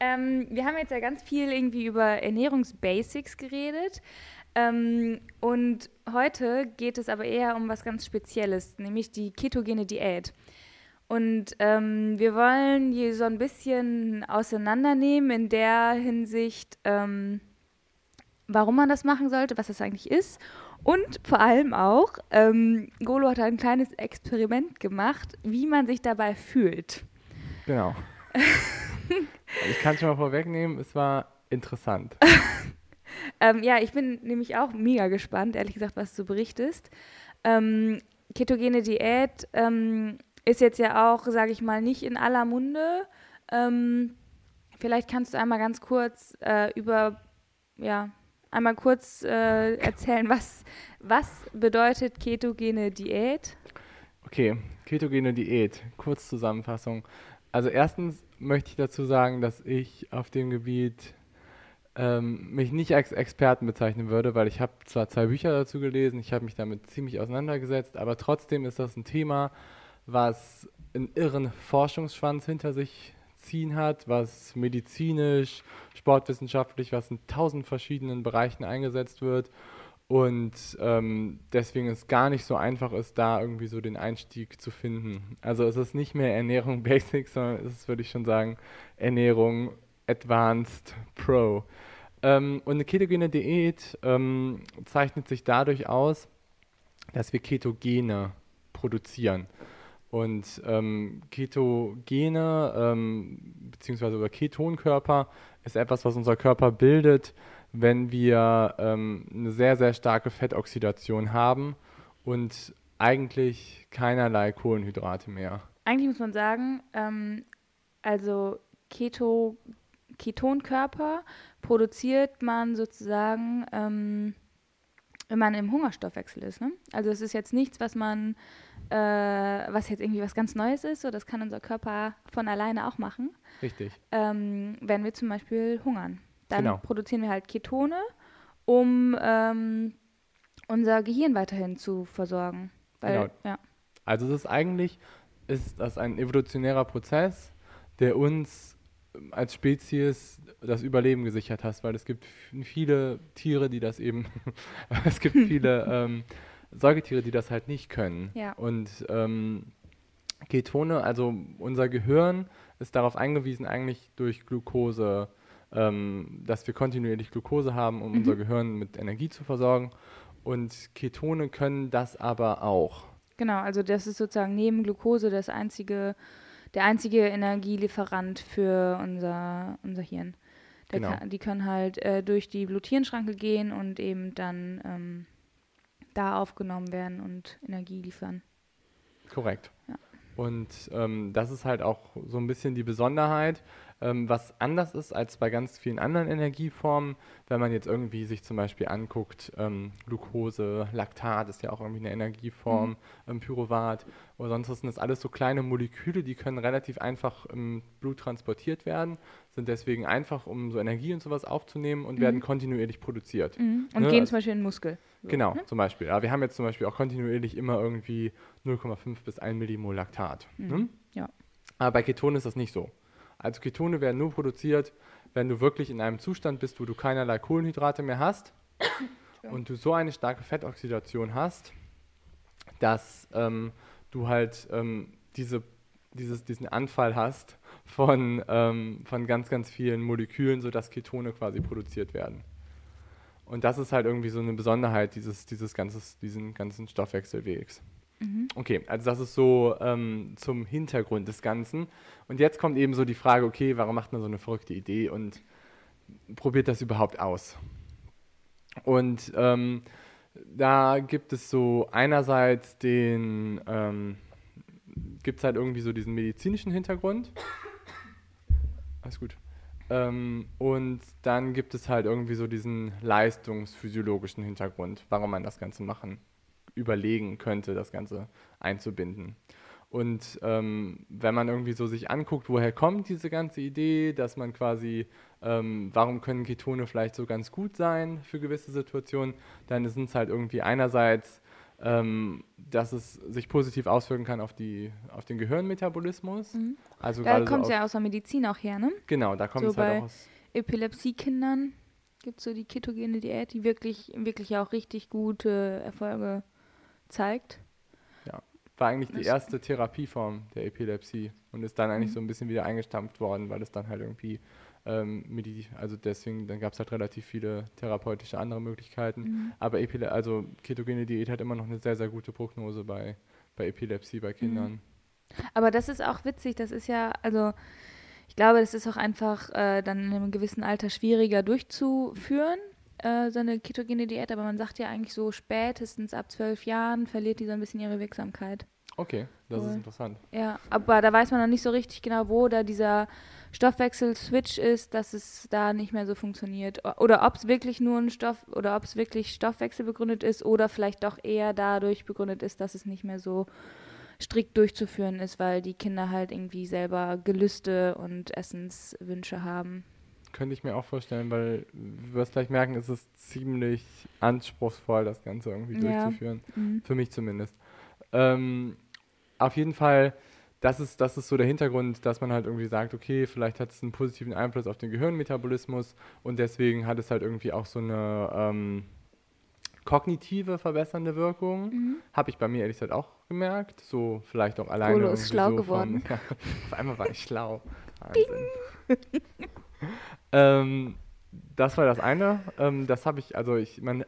Ähm, wir haben jetzt ja ganz viel irgendwie über Ernährungsbasics geredet. Ähm, und heute geht es aber eher um was ganz Spezielles, nämlich die ketogene Diät. Und ähm, wir wollen hier so ein bisschen auseinandernehmen in der Hinsicht, ähm, warum man das machen sollte, was das eigentlich ist. Und vor allem auch, ähm, Golo hat ein kleines Experiment gemacht, wie man sich dabei fühlt. Genau. Ich kann es schon mal vorwegnehmen, es war interessant. ähm, ja, ich bin nämlich auch mega gespannt, ehrlich gesagt, was du berichtest. Ähm, ketogene Diät ähm, ist jetzt ja auch, sage ich mal, nicht in aller Munde. Ähm, vielleicht kannst du einmal ganz kurz äh, über, ja, einmal kurz äh, erzählen, was, was bedeutet ketogene Diät? Okay, ketogene Diät, Kurzzusammenfassung. Also erstens möchte ich dazu sagen, dass ich auf dem Gebiet ähm, mich nicht als Experten bezeichnen würde, weil ich habe zwar zwei Bücher dazu gelesen, ich habe mich damit ziemlich auseinandergesetzt, aber trotzdem ist das ein Thema, was einen irren Forschungsschwanz hinter sich ziehen hat, was medizinisch, sportwissenschaftlich, was in tausend verschiedenen Bereichen eingesetzt wird und ähm, deswegen es gar nicht so einfach ist, da irgendwie so den Einstieg zu finden. Also es ist nicht mehr Ernährung Basic, sondern es ist, würde ich schon sagen, Ernährung Advanced Pro. Ähm, und eine ketogene Diät ähm, zeichnet sich dadurch aus, dass wir Ketogene produzieren. Und ähm, Ketogene ähm, beziehungsweise über Ketonkörper ist etwas, was unser Körper bildet, wenn wir ähm, eine sehr, sehr starke Fettoxidation haben und eigentlich keinerlei Kohlenhydrate mehr. Eigentlich muss man sagen, ähm, also Keto, Ketonkörper produziert man sozusagen, ähm, wenn man im Hungerstoffwechsel ist. Ne? Also es ist jetzt nichts, was man, äh, was jetzt irgendwie was ganz Neues ist, so das kann unser Körper von alleine auch machen. Richtig. Ähm, wenn wir zum Beispiel hungern. Dann Genau. produzieren wir halt Ketone, um ähm, unser Gehirn weiterhin zu versorgen. Weil, Genau. ja. Also es ist eigentlich ist das ein evolutionärer Prozess, der uns ähm, als Spezies das Überleben gesichert hat, weil es gibt viele Tiere, die das eben, es gibt viele ähm, Säugetiere, die das halt nicht können. Ja. Und ähm, Ketone, also unser Gehirn ist darauf eingewiesen, eigentlich durch Glucose, ähm, dass wir kontinuierlich Glucose haben, um Mhm. unser Gehirn mit Energie zu versorgen. Und Ketone können das aber auch. Genau, also das ist sozusagen neben Glucose das einzige, der einzige Energielieferant für unser, unser Hirn. Genau. kann, die können halt äh, durch die Blut-Hirn-Schranke gehen und eben dann ähm, da aufgenommen werden und Energie liefern. Korrekt. Ja. Und ähm, das ist halt auch so ein bisschen die Besonderheit, ähm, was anders ist als bei ganz vielen anderen Energieformen, wenn man jetzt irgendwie sich zum Beispiel anguckt, ähm, Glucose, Laktat ist ja auch irgendwie eine Energieform, ähm, Pyruvat oder sonst was sind das alles so kleine Moleküle, die können relativ einfach im Blut transportiert werden, sind deswegen einfach, um so Energie und sowas aufzunehmen und werden kontinuierlich produziert. Mhm. Und Ne, gehen also- zum Beispiel in den Muskel. So, Genau, ne? zum Beispiel. Ja, wir haben jetzt zum Beispiel auch kontinuierlich immer irgendwie 0,5 bis 1 Millimol Laktat. Ne? Mhm. Ja. Aber bei Ketonen ist das nicht so. Also Ketone werden nur produziert, wenn du wirklich in einem Zustand bist, wo du keinerlei Kohlenhydrate mehr hast und du so eine starke Fettoxidation hast, dass ähm, du halt ähm, diese, dieses, diesen Anfall hast von, ähm, von ganz, ganz vielen Molekülen, sodass Ketone quasi produziert werden. Und das ist halt irgendwie so eine Besonderheit dieses, dieses ganzes, diesen ganzen Stoffwechselwegs. Mhm. Okay, also das ist so ähm, zum Hintergrund des Ganzen. Und jetzt kommt eben so die Frage, okay, warum macht man so eine verrückte Idee und probiert das überhaupt aus? Und ähm, da gibt es so einerseits den, ähm, gibt es halt irgendwie so diesen medizinischen Hintergrund. Alles gut. Ähm, und dann gibt es halt irgendwie so diesen leistungsphysiologischen Hintergrund, warum man das Ganze machen, überlegen könnte, das Ganze einzubinden. Und ähm, wenn man irgendwie so sich anguckt, woher kommt diese ganze Idee, dass man quasi, ähm, warum können Ketone vielleicht so ganz gut sein für gewisse Situationen, dann sind es halt irgendwie einerseits, ähm, dass es sich positiv auswirken kann auf, die, auf den Gehirnmetabolismus. Mhm. Also da kommt es so ja aus der Medizin auch her, ne? Genau, da kommt so es halt auch aus. Epilepsiekindern gibt es so die ketogene Diät, die wirklich, wirklich auch richtig gute Erfolge zeigt. War eigentlich die erste Therapieform der Epilepsie und ist dann eigentlich mhm. so ein bisschen wieder eingestampft worden, weil es dann halt irgendwie ähm, also deswegen, dann gab es halt relativ viele therapeutische andere Möglichkeiten. Mhm. Aber Epile also ketogene Diät hat immer noch eine sehr, sehr gute Prognose bei, bei Epilepsie bei Kindern. Mhm. Aber das ist auch witzig, das ist ja, also ich glaube, das ist auch einfach äh, dann in einem gewissen Alter schwieriger durchzuführen, äh, so eine ketogene Diät, aber man sagt ja eigentlich so spätestens ab zwölf Jahren verliert die so ein bisschen ihre Wirksamkeit. Okay, das cool. ist interessant. Ja, aber da weiß man noch nicht so richtig genau, wo da dieser Stoffwechsel-Switch ist, dass es da nicht mehr so funktioniert. Oder ob es wirklich nur ein Stoff oder ob es wirklich Stoffwechsel begründet ist oder vielleicht doch eher dadurch begründet ist, dass es nicht mehr so strikt durchzuführen ist, weil die Kinder halt irgendwie selber Gelüste und Essenswünsche haben. Könnte ich mir auch vorstellen, weil du wirst gleich merken, es ist ziemlich anspruchsvoll, das Ganze irgendwie ja. durchzuführen. Mhm. Für mich zumindest. Ähm, auf jeden Fall, das ist, das ist so der Hintergrund, dass man halt irgendwie sagt, okay, vielleicht hat es einen positiven Einfluss auf den Gehirnmetabolismus und deswegen hat es halt irgendwie auch so eine ähm, kognitive verbessernde Wirkung. Mhm. Habe ich bei mir ehrlich gesagt auch gemerkt. So vielleicht auch alleine. Polo ist schlau so geworden. Vom, ja, auf einmal war ich schlau. Wahnsinn. ähm, das war das eine. Ähm, das habe ich, also ich, man, äh,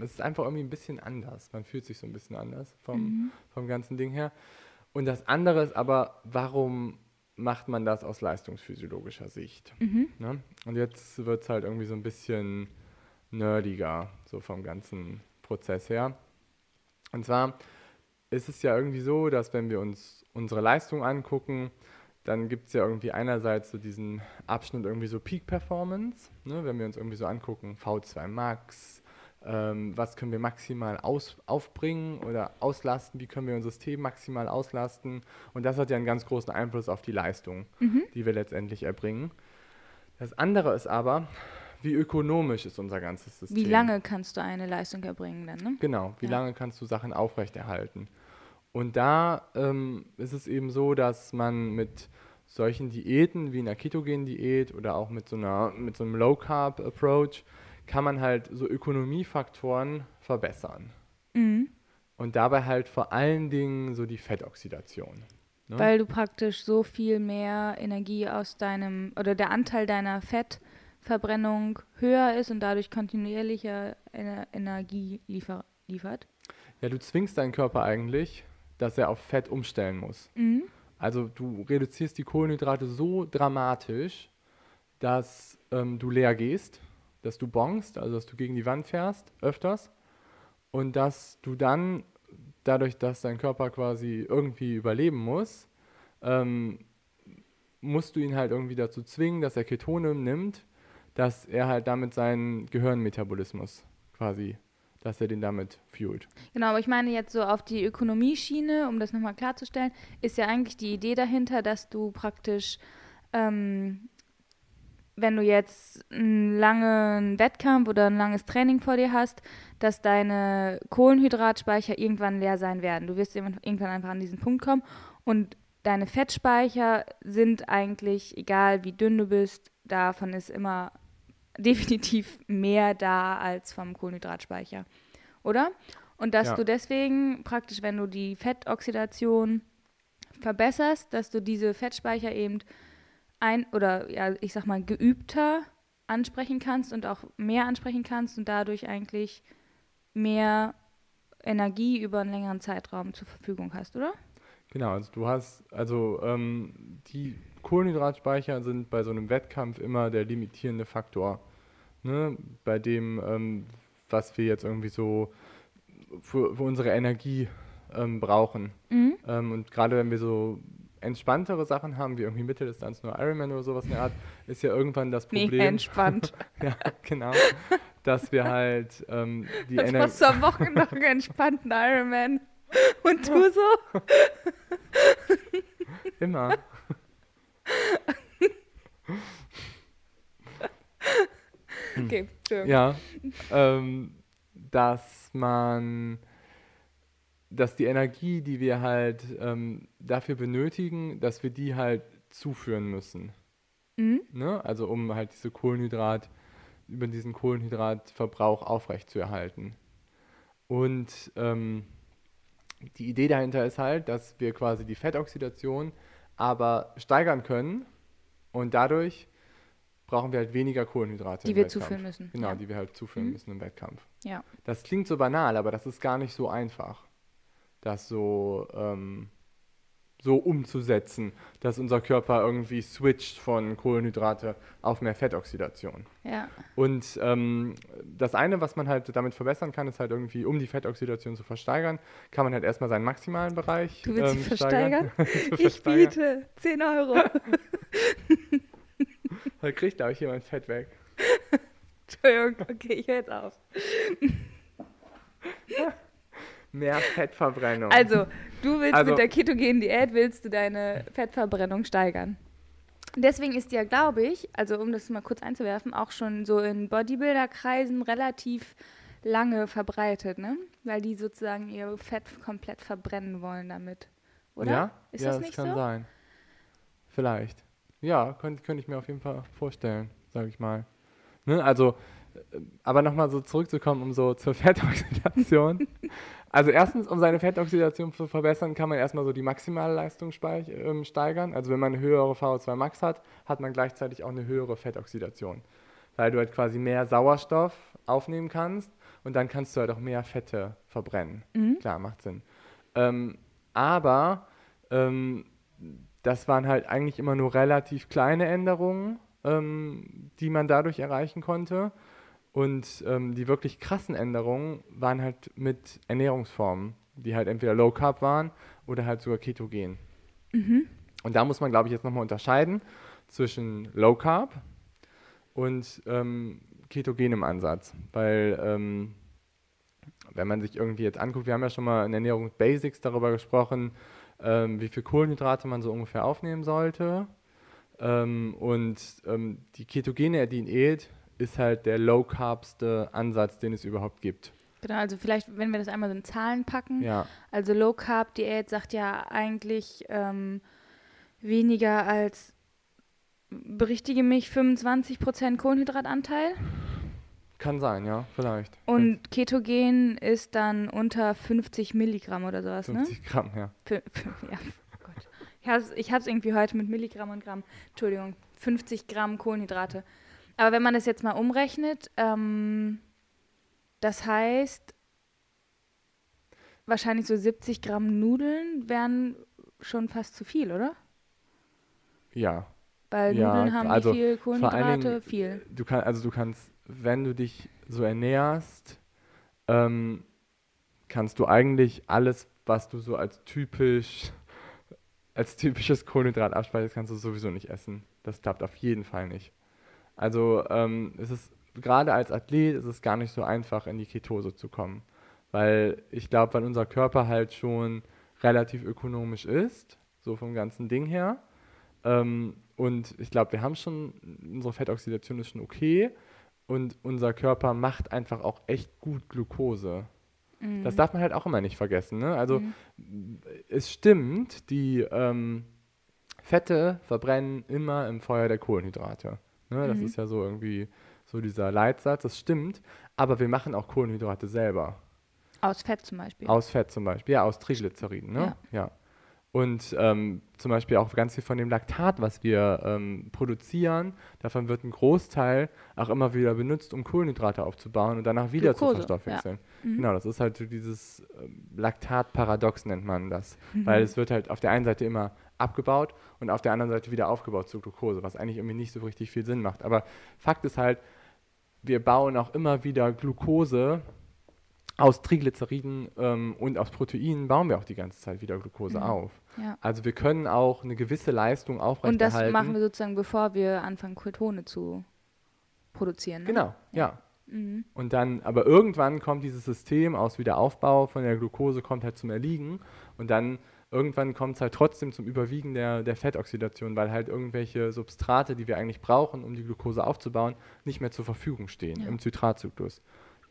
es ist einfach irgendwie ein bisschen anders. Man fühlt sich so ein bisschen anders vom, mhm. vom ganzen Ding her. Und das andere ist aber, warum macht man das aus leistungsphysiologischer Sicht? Mhm. Ne? Und jetzt wird es halt irgendwie so ein bisschen nerdiger, so vom ganzen Prozess her. Und zwar ist es ja irgendwie so, dass wenn wir uns unsere Leistung angucken, dann gibt es ja irgendwie einerseits so diesen Abschnitt irgendwie so Peak Performance, ne, wenn wir uns irgendwie so angucken, V2 Max, ähm, was können wir maximal aus, aufbringen oder auslasten, wie können wir unser System maximal auslasten. Und das hat ja einen ganz großen Einfluss auf die Leistung, mhm. die wir letztendlich erbringen. Das andere ist aber, wie ökonomisch ist unser ganzes System. Wie lange kannst du eine Leistung erbringen dann, ne? Genau, wie ja. lange kannst du Sachen aufrechterhalten. Und da ähm, ist es eben so, dass man mit solchen Diäten wie einer ketogenen Diät oder auch mit so, einer, mit so einem Low-Carb-Approach kann man halt so Ökonomiefaktoren verbessern. Mhm. Und dabei halt vor allen Dingen so die Fettoxidation. Ne? Weil du praktisch so viel mehr Energie aus deinem, oder der Anteil deiner Fettverbrennung höher ist und dadurch kontinuierlicher Energie liefer liefert. Ja, du zwingst deinen Körper eigentlich dass er auf Fett umstellen muss. Mhm. Also du reduzierst die Kohlenhydrate so dramatisch, dass ähm, du leer gehst, dass du bongst, also dass du gegen die Wand fährst, öfters, und dass du dann, dadurch, dass dein Körper quasi irgendwie überleben muss, ähm, musst du ihn halt irgendwie dazu zwingen, dass er Ketone nimmt, dass er halt damit seinen Gehirnmetabolismus quasi dass er den damit fuelt. Genau, aber ich meine jetzt so auf die Ökonomieschiene, um das nochmal klarzustellen, ist ja eigentlich die Idee dahinter, dass du praktisch, ähm, wenn du jetzt einen langen Wettkampf oder ein langes Training vor dir hast, dass deine Kohlenhydratspeicher irgendwann leer sein werden. Du wirst irgendwann einfach an diesen Punkt kommen und deine Fettspeicher sind eigentlich, egal wie dünn du bist, davon ist immer definitiv mehr da als vom Kohlenhydratspeicher, oder? Und dass ja. du deswegen praktisch, wenn du die Fettoxidation verbesserst, dass du diese Fettspeicher eben ein oder ja, ich sag mal geübter ansprechen kannst und auch mehr ansprechen kannst und dadurch eigentlich mehr Energie über einen längeren Zeitraum zur Verfügung hast, oder? Genau, also du hast, also ähm, die Kohlenhydratspeicher sind bei so einem Wettkampf immer der limitierende Faktor ne, bei dem, ähm, was wir jetzt irgendwie so für, für unsere Energie ähm, brauchen. Mhm. Ähm, und gerade wenn wir so entspanntere Sachen haben, wie irgendwie Mitteldistanz, nur Ironman oder sowas in der Art, ist ja irgendwann das Problem. Nee, entspannt. ja, genau. Dass wir halt ähm, die Energie. machst du am Wochen noch einen entspannten Ironman. Und du so? Immer. Okay. Ja. Ähm, dass man, dass die Energie, die wir halt ähm, dafür benötigen, dass wir die halt zuführen müssen. Mhm. Ne? Also um halt diese Kohlenhydrat, über diesen Kohlenhydratverbrauch aufrechtzuerhalten. Und ähm, die Idee dahinter ist halt, dass wir quasi die Fettoxidation aber steigern können und dadurch brauchen wir halt weniger Kohlenhydrate Die im wir Wettkampf. zuführen müssen. Genau, ja. die wir halt zuführen Mhm. müssen im Wettkampf. Ja. Das klingt so banal, aber das ist gar nicht so einfach, das so, ähm, so umzusetzen, dass unser Körper irgendwie switcht von Kohlenhydrate auf mehr Fettoxidation. ja. Und ähm, das eine, was man halt damit verbessern kann, ist halt irgendwie, um die Fettoxidation zu versteigern, kann man halt erstmal seinen maximalen Bereich Du willst sie ähm, versteigern? Zu Ich versteigern. biete 10 Euro. Heute kriegt, glaube ich, jemand Fett weg. Entschuldigung, okay, ich höre jetzt auf. Mehr Fettverbrennung. Also, du willst Also- mit der ketogenen Diät, willst du deine Fettverbrennung steigern. Deswegen ist die ja, glaube ich, also um das mal kurz einzuwerfen, auch schon so in Bodybuilder-Kreisen relativ lange verbreitet, ne? Weil die sozusagen ihr Fett komplett verbrennen wollen damit. Oder? Ja, Ist ja das das, nicht kann so? sein. Vielleicht. Ja, könnte könnte ich mir auf jeden Fall vorstellen, sage ich mal. Ne? Also, äh, aber nochmal so zurückzukommen, um so zur Fettoxidation. also erstens, um seine Fettoxidation zu verbessern, kann man erstmal so die maximale Leistung ähm, steigern. Also wenn man eine höhere VO2 Max hat, hat man gleichzeitig auch eine höhere Fettoxidation. Weil du halt quasi mehr Sauerstoff aufnehmen kannst und dann kannst du halt auch mehr Fette verbrennen. Mhm. Klar, macht Sinn. Ähm, aber ähm, das waren halt eigentlich immer nur relativ kleine Änderungen, ähm, die man dadurch erreichen konnte. Und ähm, die wirklich krassen Änderungen waren halt mit Ernährungsformen, die halt entweder Low Carb waren oder halt sogar Ketogen. Und da muss man, glaube ich, jetzt nochmal unterscheiden zwischen Low Carb und ähm, ketogenem Ansatz. Weil ähm, wenn man sich irgendwie jetzt anguckt, wir haben ja schon mal in Ernährung Basics darüber gesprochen, ähm, wie viel Kohlenhydrate man so ungefähr aufnehmen sollte. Ähm, und ähm, die ketogene Diät ist halt der low-carbste Ansatz, den es überhaupt gibt. Genau, also vielleicht, wenn wir das einmal so in Zahlen packen. Ja, Also Low Carb Diät sagt ja eigentlich ähm, weniger als, berichtige mich, 25% Kohlenhydratanteil. Kann sein, ja, vielleicht. Und Ketogen ist dann unter 50 Milligramm oder sowas, 50 Gramm, ja. ne? Für, für, ja, oh Gott. Ich hab's, ich hab's irgendwie heute mit Milligramm und Gramm. Entschuldigung, 50 Gramm Kohlenhydrate. Aber wenn man das jetzt mal umrechnet, ähm, das heißt, wahrscheinlich so 70 Gramm Nudeln wären schon fast zu viel, oder? Ja, Weil Ja, Nudeln haben also wie viel Kohlenhydrate? Dingen- Viel. du kannst, also du kannst, wenn du dich so ernährst, ähm, kannst du eigentlich alles, was du so als typisch, als typisches Kohlenhydrat abspeicherst, kannst du sowieso nicht essen. Das klappt auf jeden Fall nicht. Also ähm, es ist gerade als Athlet ist es gar nicht so einfach, in die Ketose zu kommen, weil ich glaube, weil unser Körper halt schon relativ ökonomisch ist, so vom ganzen Ding her. Ähm, und ich glaube, wir haben schon, unsere Fettoxidation ist schon okay. Und unser Körper macht einfach auch echt gut Glucose. Mhm. Das darf man halt auch immer nicht vergessen. Ne? Also Mhm. es stimmt, die ähm, Fette verbrennen immer im Feuer der Kohlenhydrate. Ne? Das Mhm. ist ja so irgendwie so dieser Leitsatz, das stimmt. Aber wir machen auch Kohlenhydrate selber. Aus Fett zum Beispiel. Aus Fett zum Beispiel, ja, aus Triglyceriden, ne? Ja. Und ähm, zum Beispiel auch ganz viel von dem Laktat, was wir ähm, produzieren, davon wird ein Großteil auch immer wieder benutzt, um Kohlenhydrate aufzubauen und danach wieder zu Glucose, verstoffwechseln. Mhm. Genau, das ist halt so dieses ähm, Laktatparadox nennt man das. Mhm. Weil es wird halt auf der einen Seite immer abgebaut und auf der anderen Seite wieder aufgebaut zu Glucose, was eigentlich irgendwie nicht so richtig viel Sinn macht. Aber Fakt ist halt, wir bauen auch immer wieder Glucose aus Triglyceriden ähm, und aus Proteinen bauen wir auch die ganze Zeit wieder Glucose Mhm. auf. Ja. Also wir können auch eine gewisse Leistung Und aufrechterhalten. das machen wir sozusagen, bevor wir anfangen, Ketone zu produzieren. Ne? Genau, ja. Mhm. Und dann, aber irgendwann kommt dieses System aus Wiederaufbau von der Glucose kommt halt zum Erliegen und dann irgendwann kommt es halt trotzdem zum Überwiegen der, der Fettoxidation, weil halt irgendwelche Substrate, die wir eigentlich brauchen, um die Glucose aufzubauen, nicht mehr zur Verfügung stehen Ja. im Zitratzyklus.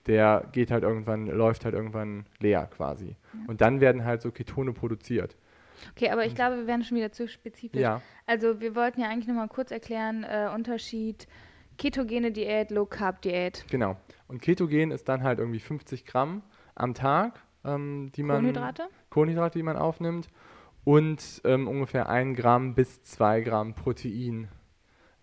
Der geht halt irgendwann, läuft halt irgendwann leer quasi. Und dann werden halt so Ketone produziert. Okay, aber ich glaube, wir werden schon wieder zu spezifisch. Ja, Also wir wollten ja eigentlich nochmal kurz erklären, äh, Unterschied ketogene Diät, Low Carb Diät. genau. Und Ketogen ist dann halt irgendwie 50 Gramm am Tag, ähm, die man Kohlenhydrate? Kohlenhydrate, die man aufnimmt und ähm, ungefähr 1 Gramm bis 2 Gramm Protein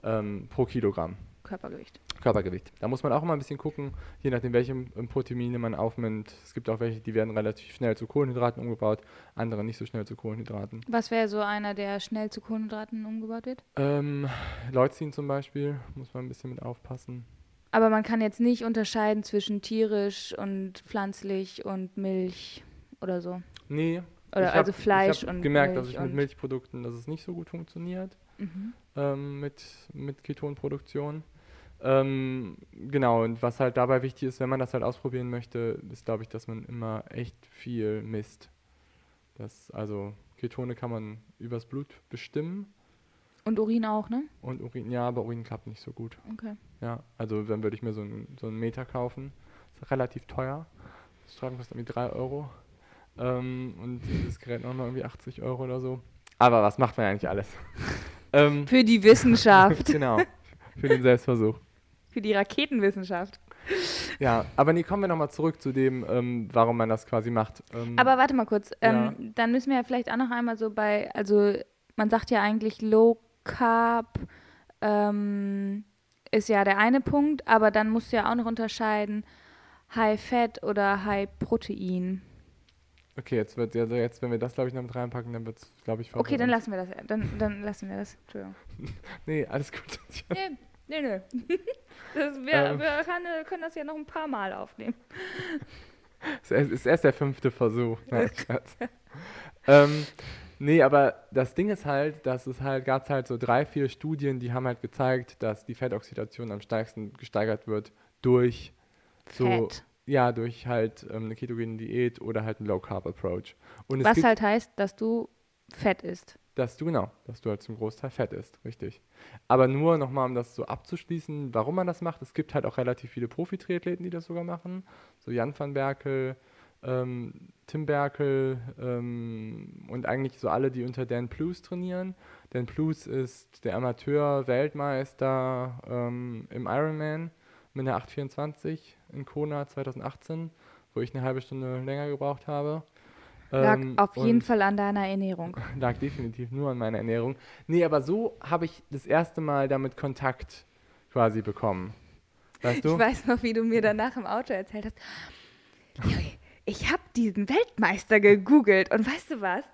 ähm, pro Kilogramm Körpergewicht. Körpergewicht. Da muss man auch immer ein bisschen gucken, je nachdem, welche Proteine man aufnimmt. Es gibt auch welche, die werden relativ schnell zu Kohlenhydraten umgebaut, andere nicht so schnell zu Kohlenhydraten. Was wäre so einer, der schnell zu Kohlenhydraten umgebaut wird? Ähm, Leucin zum Beispiel, muss man ein bisschen mit aufpassen. Aber man kann jetzt nicht unterscheiden zwischen tierisch und pflanzlich und Milch oder so. Nee. Oder ich hab- also Fleisch ich und gemerkt, Milch dass ich mit Milchprodukten, dass es nicht so gut funktioniert. Mhm. ähm, mit, mit Ketonproduktion. Ähm, genau, und was halt dabei wichtig ist, wenn man das halt ausprobieren möchte, ist, glaube ich, dass man immer echt viel misst. Das, also Ketone kann man übers Blut bestimmen Und Urin auch, ne? und Urin, ja, aber Urin klappt nicht so gut. Okay. Ja, also dann würde ich mir so einen, so einen Meter kaufen. Ist relativ teuer. Das Strafen kostet irgendwie 3 Euro. Ähm, und das Gerät noch mal irgendwie 80 Euro oder so. Aber was macht man eigentlich alles? ähm, Für die Wissenschaft. genau, für den Selbstversuch. Für die Raketenwissenschaft. Ja, aber nee, kommen wir nochmal zurück zu dem, ähm, warum man das quasi macht. Ähm, Aber warte mal kurz. Ähm, Ja. Dann müssen wir ja vielleicht auch noch einmal so bei, also man sagt ja eigentlich Low Carb ähm, ist ja der eine Punkt, aber dann musst du ja auch noch unterscheiden High Fat oder High Protein. okay, jetzt wird also jetzt, wenn wir das, glaube ich, noch mit reinpacken, dann wird es, glaube ich, Okay, dann lassen wir das. Dann, dann lassen wir das. Entschuldigung. Nee, alles gut. Nee, nee, nee. Das, wir Ähm. wir kann, können das ja noch ein paar Mal aufnehmen. Es ist erst der fünfte Versuch. Nein, ähm, nee, aber das Ding ist halt, dass es halt, gab halt so drei, vier Studien, die haben halt gezeigt, dass die Fettoxidation am stärksten gesteigert wird durch so, Fett. ja, durch halt ähm, eine ketogene Diät oder halt einen Low Carb Approach. Und es Was halt heißt, dass du Fett isst. Dass du genau, dass du halt zum Großteil Fett isst, richtig. Aber nur nochmal, um das so abzuschließen, warum man das macht. Es gibt halt auch relativ viele Profi-Triathleten, die das sogar machen. So Jan van Berkel, ähm, Tim Berkel ähm, und eigentlich so alle, die unter Dan Plus trainieren. Dan Plus ist der Amateur-Weltmeister ähm, im Ironman mit einer 824 in Kona 2018, wo ich eine halbe Stunde länger gebraucht habe. Lag Ähm, auf jeden Fall an deiner Ernährung. lag definitiv nur an meiner Ernährung. Nee, aber so habe ich das erste Mal damit Kontakt quasi bekommen. Weißt du? Ich weiß noch, wie du mir danach im Auto erzählt hast. Ich habe diesen Weltmeister gegoogelt und weißt du was?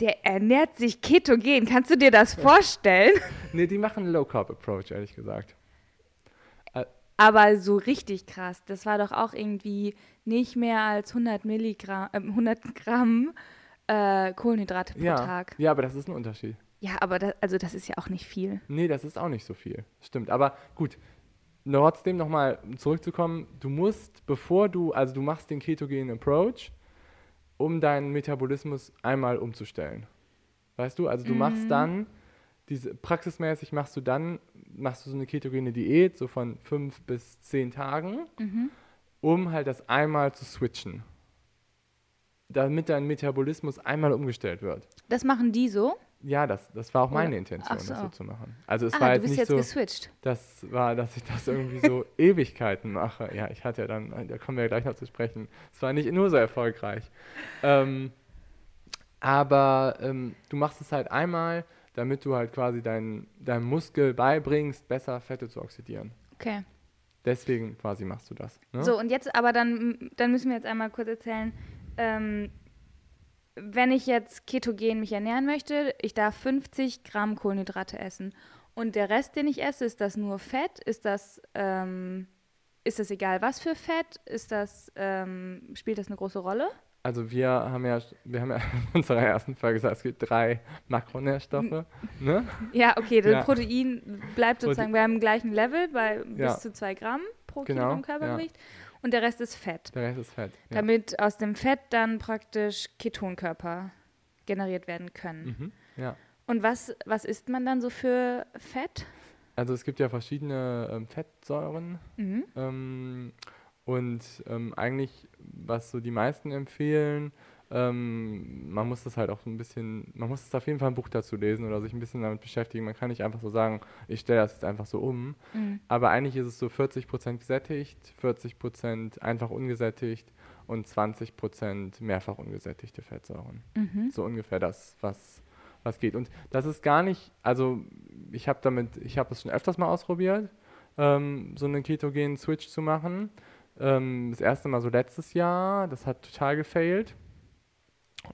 Der ernährt sich ketogen. Kannst du dir das vorstellen? Nee, die machen einen Low Carb Approach, ehrlich gesagt. Aber so richtig krass. Das war doch auch irgendwie nicht mehr als 100 Milligramm, äh, 100 Gramm äh, Kohlenhydrate pro Ja, Tag. ja, aber das ist ein Unterschied. Ja, aber das, also das ist ja auch nicht viel. Nee, das ist auch nicht so viel. Stimmt. Aber gut, trotzdem nochmal zurückzukommen, du musst, bevor du, also du machst den ketogenen Approach, um deinen Metabolismus einmal umzustellen. Weißt du? Also du machst dann, diese, praxismäßig machst du dann, machst du so eine ketogene Diät, so von fünf bis zehn Tagen, um halt das einmal zu switchen. Damit dein Metabolismus einmal umgestellt wird. Das machen die so. Ja, das, das war auch meine Oder- Intention, ach das so so. zu machen. Also es ah, war du jetzt bist nicht jetzt so, geswitcht. das war, dass ich das irgendwie so Ewigkeiten mache. Ja, ich hatte ja dann, da kommen wir ja gleich noch zu sprechen. Es war nicht nur so erfolgreich. Ähm, aber ähm, du machst es halt einmal, damit du halt quasi dein, deinem Muskel beibringst, besser Fette zu oxidieren. Okay. Deswegen quasi machst du das. Ne? So, und jetzt aber dann, dann müssen wir jetzt einmal kurz erzählen, ähm, wenn ich jetzt ketogen mich ernähren möchte, ich darf 50 Gramm Kohlenhydrate essen. Und der Rest, den ich esse, ist das nur Fett? Ist das, ähm, ist es egal, was für Fett? Ist das, ähm, spielt das eine große Rolle? Also wir haben ja, wir haben ja in unserer ersten Folge gesagt, es gibt drei Makronährstoffe. ne? Ja, okay, das Ja. Protein bleibt sozusagen beim gleichen Level, bei Ja. bis zu zwei Gramm pro Genau, Kilogramm Körpergewicht. Und der Rest ist Fett. Der Rest ist Fett. Ja. Damit aus dem Fett dann praktisch Ketonkörper generiert werden können. Mhm. ja. Und was, was isst man dann so für Fett? Also es gibt ja verschiedene ähm, Fettsäuren. Mhm. Ähm, und ähm, eigentlich, was so die meisten empfehlen, ähm, man muss das halt auch so ein bisschen, man muss es auf jeden Fall ein Buch dazu lesen oder sich ein bisschen damit beschäftigen. Man kann nicht einfach so sagen, ich stelle das jetzt einfach so um. Mhm. Aber eigentlich ist es so 40% gesättigt, 40% einfach ungesättigt und 20% mehrfach ungesättigte Fettsäuren. Mhm. So ungefähr das, was, was geht. Und das ist gar nicht, also ich habe damit, ich habe es schon öfters mal ausprobiert, ähm, so einen ketogenen Switch zu machen. Ähm, das erste Mal so letztes Jahr, das hat total gefailt.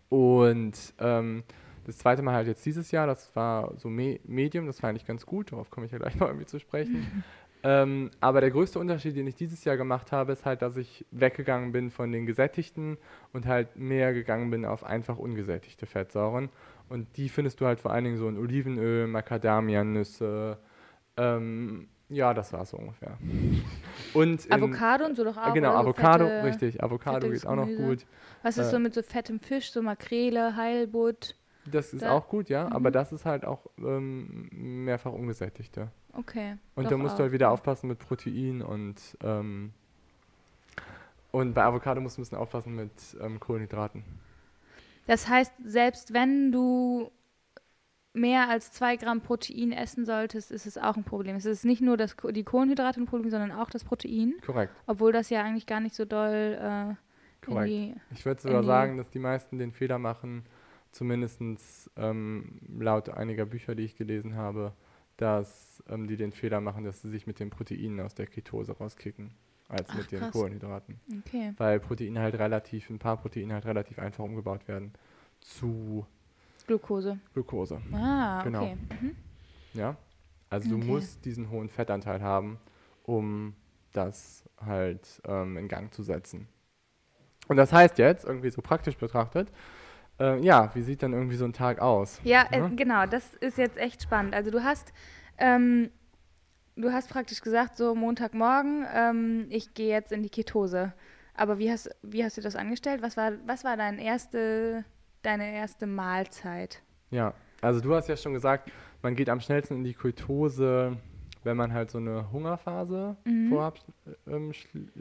Und ähm, das zweite Mal halt jetzt dieses Jahr, das war so Me Medium, das war eigentlich ganz gut, darauf komme ich ja gleich noch irgendwie zu sprechen. ähm, aber der größte Unterschied, den ich dieses Jahr gemacht habe, ist halt, dass ich weggegangen bin von den gesättigten und halt mehr gegangen bin auf einfach ungesättigte Fettsäuren. Und die findest du halt vor allen Dingen so in Olivenöl, Macadamianüsse. Ähm, ja, das war so ungefähr. Und in, Avocado und so doch auch. genau, Avocado, fette- richtig. Avocado geht auch noch gut. Was ist äh, so mit so fettem Fisch, so Makrele, Heilbutt? Das ist Da- auch gut, ja, aber Mhm. das ist halt auch ähm, mehrfach ungesättigte. Okay. Und da musst auch. du halt wieder aufpassen mit Protein und ähm, und bei Avocado musst du ein bisschen aufpassen mit ähm, Kohlenhydraten. Das heißt, selbst wenn du mehr als zwei Gramm Protein essen solltest, ist es auch ein Problem. Es ist nicht nur das, die Kohlenhydrate ein Problem, sondern auch das Protein, Korrekt, obwohl das ja eigentlich gar nicht so doll äh, korrekt. die Ich würde sogar sagen, dass die meisten den Fehler machen, zumindest ähm, laut einiger Bücher, die ich gelesen habe, dass ähm, die den Fehler machen, dass sie sich mit den Proteinen aus der Ketose rauskicken, als Ach, mit den krass. Kohlenhydraten. Okay. Weil Proteine halt relativ, ein paar Proteine halt relativ einfach umgebaut werden zu Glucose. Glucose. Ah, Genau. okay. Mhm. Ja? Also du Okay. musst diesen hohen Fettanteil haben, um das halt ähm, in Gang zu setzen. Und das heißt jetzt, irgendwie so praktisch betrachtet, äh, ja, wie sieht dann irgendwie so ein Tag aus? Ja, äh, Ja. genau, das ist jetzt echt spannend. Also du hast, ähm, du hast praktisch gesagt, so Montagmorgen, ähm, ich gehe jetzt in die Ketose. Aber wie hast, wie hast du das angestellt? Was war, was war dein erste, deine erste Mahlzeit? Ja, also du hast ja schon gesagt, man geht am schnellsten in die Ketose, wenn man halt so eine Hungerphase Mhm. vorab ähm,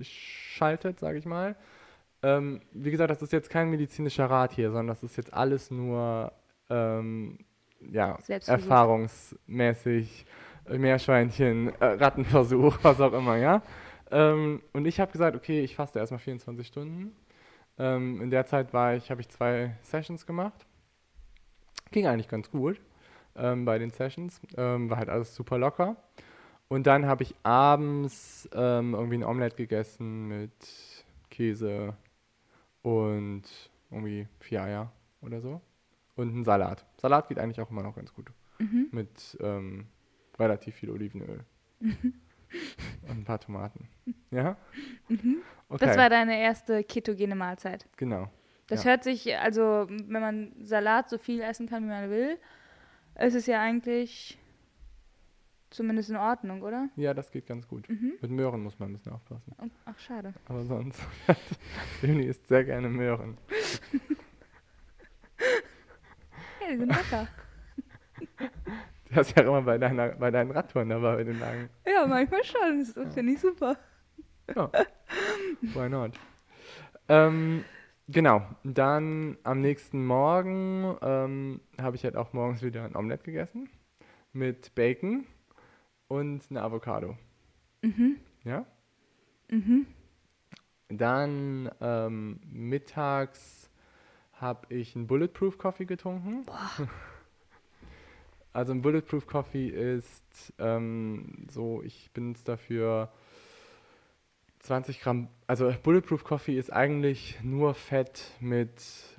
schaltet, sage ich mal. Ähm, wie gesagt, das ist jetzt kein medizinischer Rat hier, sondern das ist jetzt alles nur ähm, ja, erfahrungsmäßig äh, Meerschweinchen, äh, Rattenversuch, was auch immer, ja. Ähm, und ich habe gesagt, okay, ich faste erstmal 24 Stunden. Ähm, in der Zeit war ich, habe ich zwei Sessions gemacht. Ging eigentlich ganz gut ähm, bei den Sessions. Ähm, war halt alles super locker. Und dann habe ich abends ähm, irgendwie ein Omelette gegessen mit Käse und irgendwie vier Eier oder so. Und einen Salat. Salat geht eigentlich auch immer noch ganz gut. Mhm. Mit ähm, relativ viel Olivenöl. und ein paar Tomaten. Ja? Okay. Das war deine erste ketogene Mahlzeit. genau. Das Ja. hört sich, also wenn man Salat so viel essen kann, wie man will, ist es ja eigentlich zumindest in Ordnung, oder? Ja, das geht ganz gut. Mhm. Mit Möhren muss man ein bisschen aufpassen. Oh, Ach, schade. Aber sonst, Leonie isst sehr gerne Möhren. Ja, die sind lecker. Du hast ja immer bei, deiner, bei deinen Radtouren dabei bei den Lagen. ja, manchmal schon. Das finde ich super. Ja, why not? Ähm, genau, dann am nächsten Morgen ähm, habe ich halt auch morgens wieder ein Omelett gegessen mit Bacon und eine Avocado. Mhm. Ja? Mhm. Dann ähm, mittags habe ich einen Bulletproof Coffee getrunken. Also ein Bulletproof Coffee ist ähm, so, ich benutze dafür 20 Gramm, also Bulletproof Coffee ist eigentlich nur Fett mit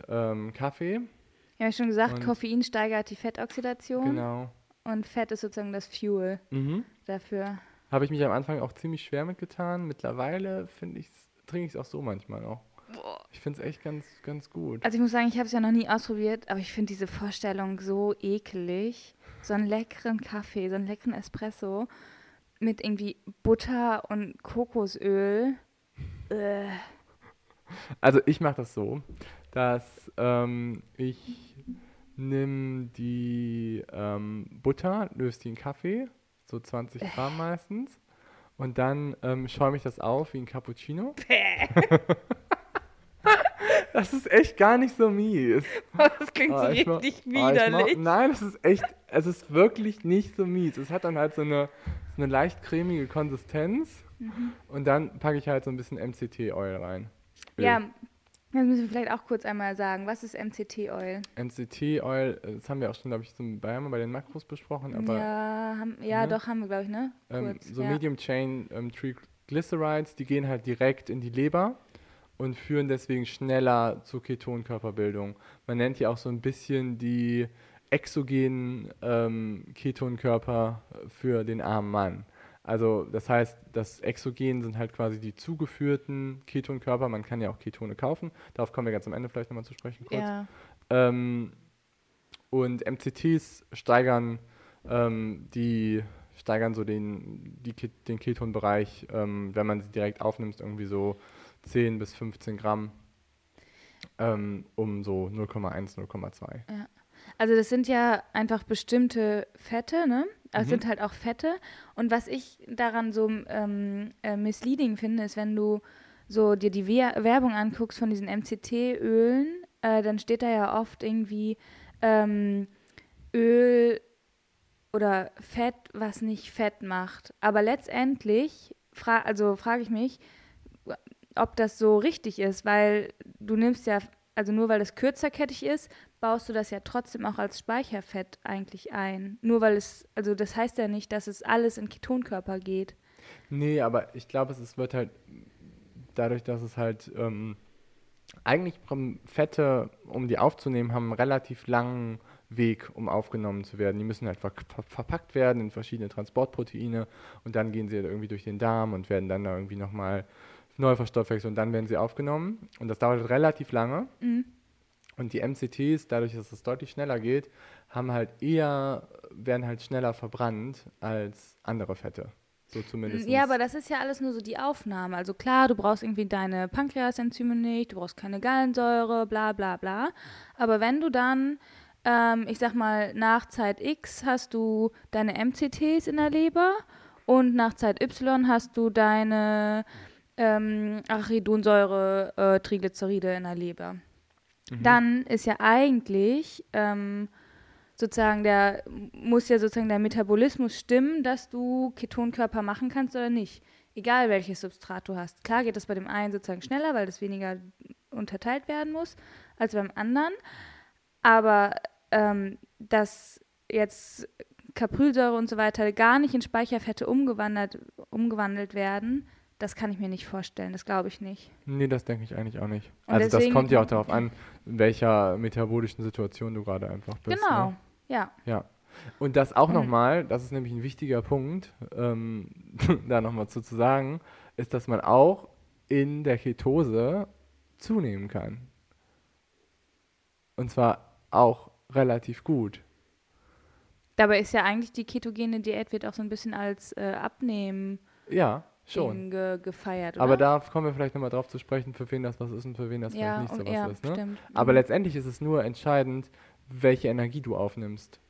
ähm, Kaffee. Ja, ich schon gesagt, Und- Koffein steigert die Fettoxidation Genau. und Fett ist sozusagen das Fuel Mhm. dafür. Habe ich mich am Anfang auch ziemlich schwer mitgetan. Mittlerweile finde ich trinke ich es auch so manchmal auch. Ich finde es echt ganz, ganz gut. Also ich muss sagen, ich habe es ja noch nie ausprobiert, aber ich finde diese Vorstellung so ekelig. So einen leckeren Kaffee, so einen leckeren Espresso mit irgendwie Butter und Kokosöl. Äh. Also ich mache das so, dass ähm, ich nehme die ähm, Butter, löse die in Kaffee, so 20 äh. Gramm meistens, und dann ähm, schäume ich das auf wie ein Cappuccino. das ist echt gar nicht so mies. das klingt oh, richtig widerlich. Oh, nein, es ist echt, es ist wirklich nicht so mies. Es hat dann halt so eine, so eine leicht cremige Konsistenz mhm. und dann packe ich halt so ein bisschen MCT-Oil rein. Ja, das müssen wir vielleicht auch kurz einmal sagen. Was ist MCT-Oil? MCT-Oil, das haben wir auch schon, glaube ich, zum Bayern bei den Makros besprochen. Aber, ja, haben, ja ne? doch, haben wir, glaube ich, ne? Ähm, so ja. Medium Chain ähm, Triglycerides, die gehen halt direkt in die Leber und führen deswegen schneller zur Ketonkörperbildung. Man nennt ja auch so ein bisschen die exogenen ähm, Ketonkörper für den armen Mann. Also das heißt, das Exogen sind halt quasi die zugeführten Ketonkörper. Man kann ja auch Ketone kaufen. Darauf kommen wir ganz am Ende vielleicht nochmal zu sprechen kurz. Ja. Ähm, und MCTs steigern ähm, die steigern so den, die, den Ketonbereich, ähm, wenn man sie direkt aufnimmt, irgendwie so 10 bis 15 Gramm ähm, um so 0,1, 0,2. Ja. Also das sind ja einfach bestimmte Fette, ne? Aber mhm. sind halt auch Fette. Und was ich daran so ähm, äh, misleading finde, ist, wenn du so dir die Werbung anguckst von diesen MCT-Ölen, äh, dann steht da ja oft irgendwie ähm, Öl oder Fett, was nicht Fett macht. Aber letztendlich, fra also frage ich mich, ob das so richtig ist, weil du nimmst ja, also nur weil es kürzerkettig ist, baust du das ja trotzdem auch als Speicherfett eigentlich ein. Nur weil es, also das heißt ja nicht, dass es alles in Ketonkörper geht. Nee, aber ich glaube, es wird halt dadurch, dass es halt ähm, eigentlich Fette, um die aufzunehmen, haben einen relativ langen Weg, um aufgenommen zu werden. Die müssen halt ver verpackt werden in verschiedene Transportproteine und dann gehen sie halt irgendwie durch den Darm und werden dann da irgendwie nochmal neu verstoffwechselt und dann werden sie aufgenommen. Und das dauert relativ lange. Mhm. Und die MCTs, dadurch, dass es deutlich schneller geht, haben halt eher, werden halt schneller verbrannt als andere Fette. So zumindest. Ja, aber das ist ja alles nur so die Aufnahme. Also klar, du brauchst irgendwie deine Pankreasenzyme nicht, du brauchst keine Gallensäure, bla bla bla. Aber wenn du dann, ähm, ich sag mal, nach Zeit X hast du deine MCTs in der Leber und nach Zeit Y hast du deine ähm, Arachidonsäure, äh, Triglyceride in der Leber. Mhm. dann ist ja eigentlich ähm, sozusagen der, muss ja sozusagen der Metabolismus stimmen, dass du Ketonkörper machen kannst oder nicht. Egal welches Substrat du hast. Klar geht das bei dem einen sozusagen schneller, weil das weniger unterteilt werden muss, als beim anderen. Aber ähm, dass jetzt Kaprylsäure und so weiter gar nicht in Speicherfette umgewandelt, umgewandelt werden, das kann ich mir nicht vorstellen, das glaube ich nicht. Nee, das denke ich eigentlich auch nicht. Und also das kommt ja auch darauf an, in welcher metabolischen Situation du gerade einfach bist. Genau, ne? ja. Ja. Und das auch mhm. nochmal, das ist nämlich ein wichtiger Punkt, ähm, da nochmal zu, zu sagen, ist, dass man auch in der Ketose zunehmen kann. Und zwar auch relativ gut. Dabei ist ja eigentlich die ketogene Diät wird auch so ein bisschen als äh, Abnehmen. Ja Schon. Ge gefeiert. Oder? Aber da kommen wir vielleicht nochmal drauf zu sprechen, für wen das was ist und für wen das ja, vielleicht nicht so was ja, ist. Ne? Stimmt. Aber mhm. letztendlich ist es nur entscheidend, welche Energie du aufnimmst.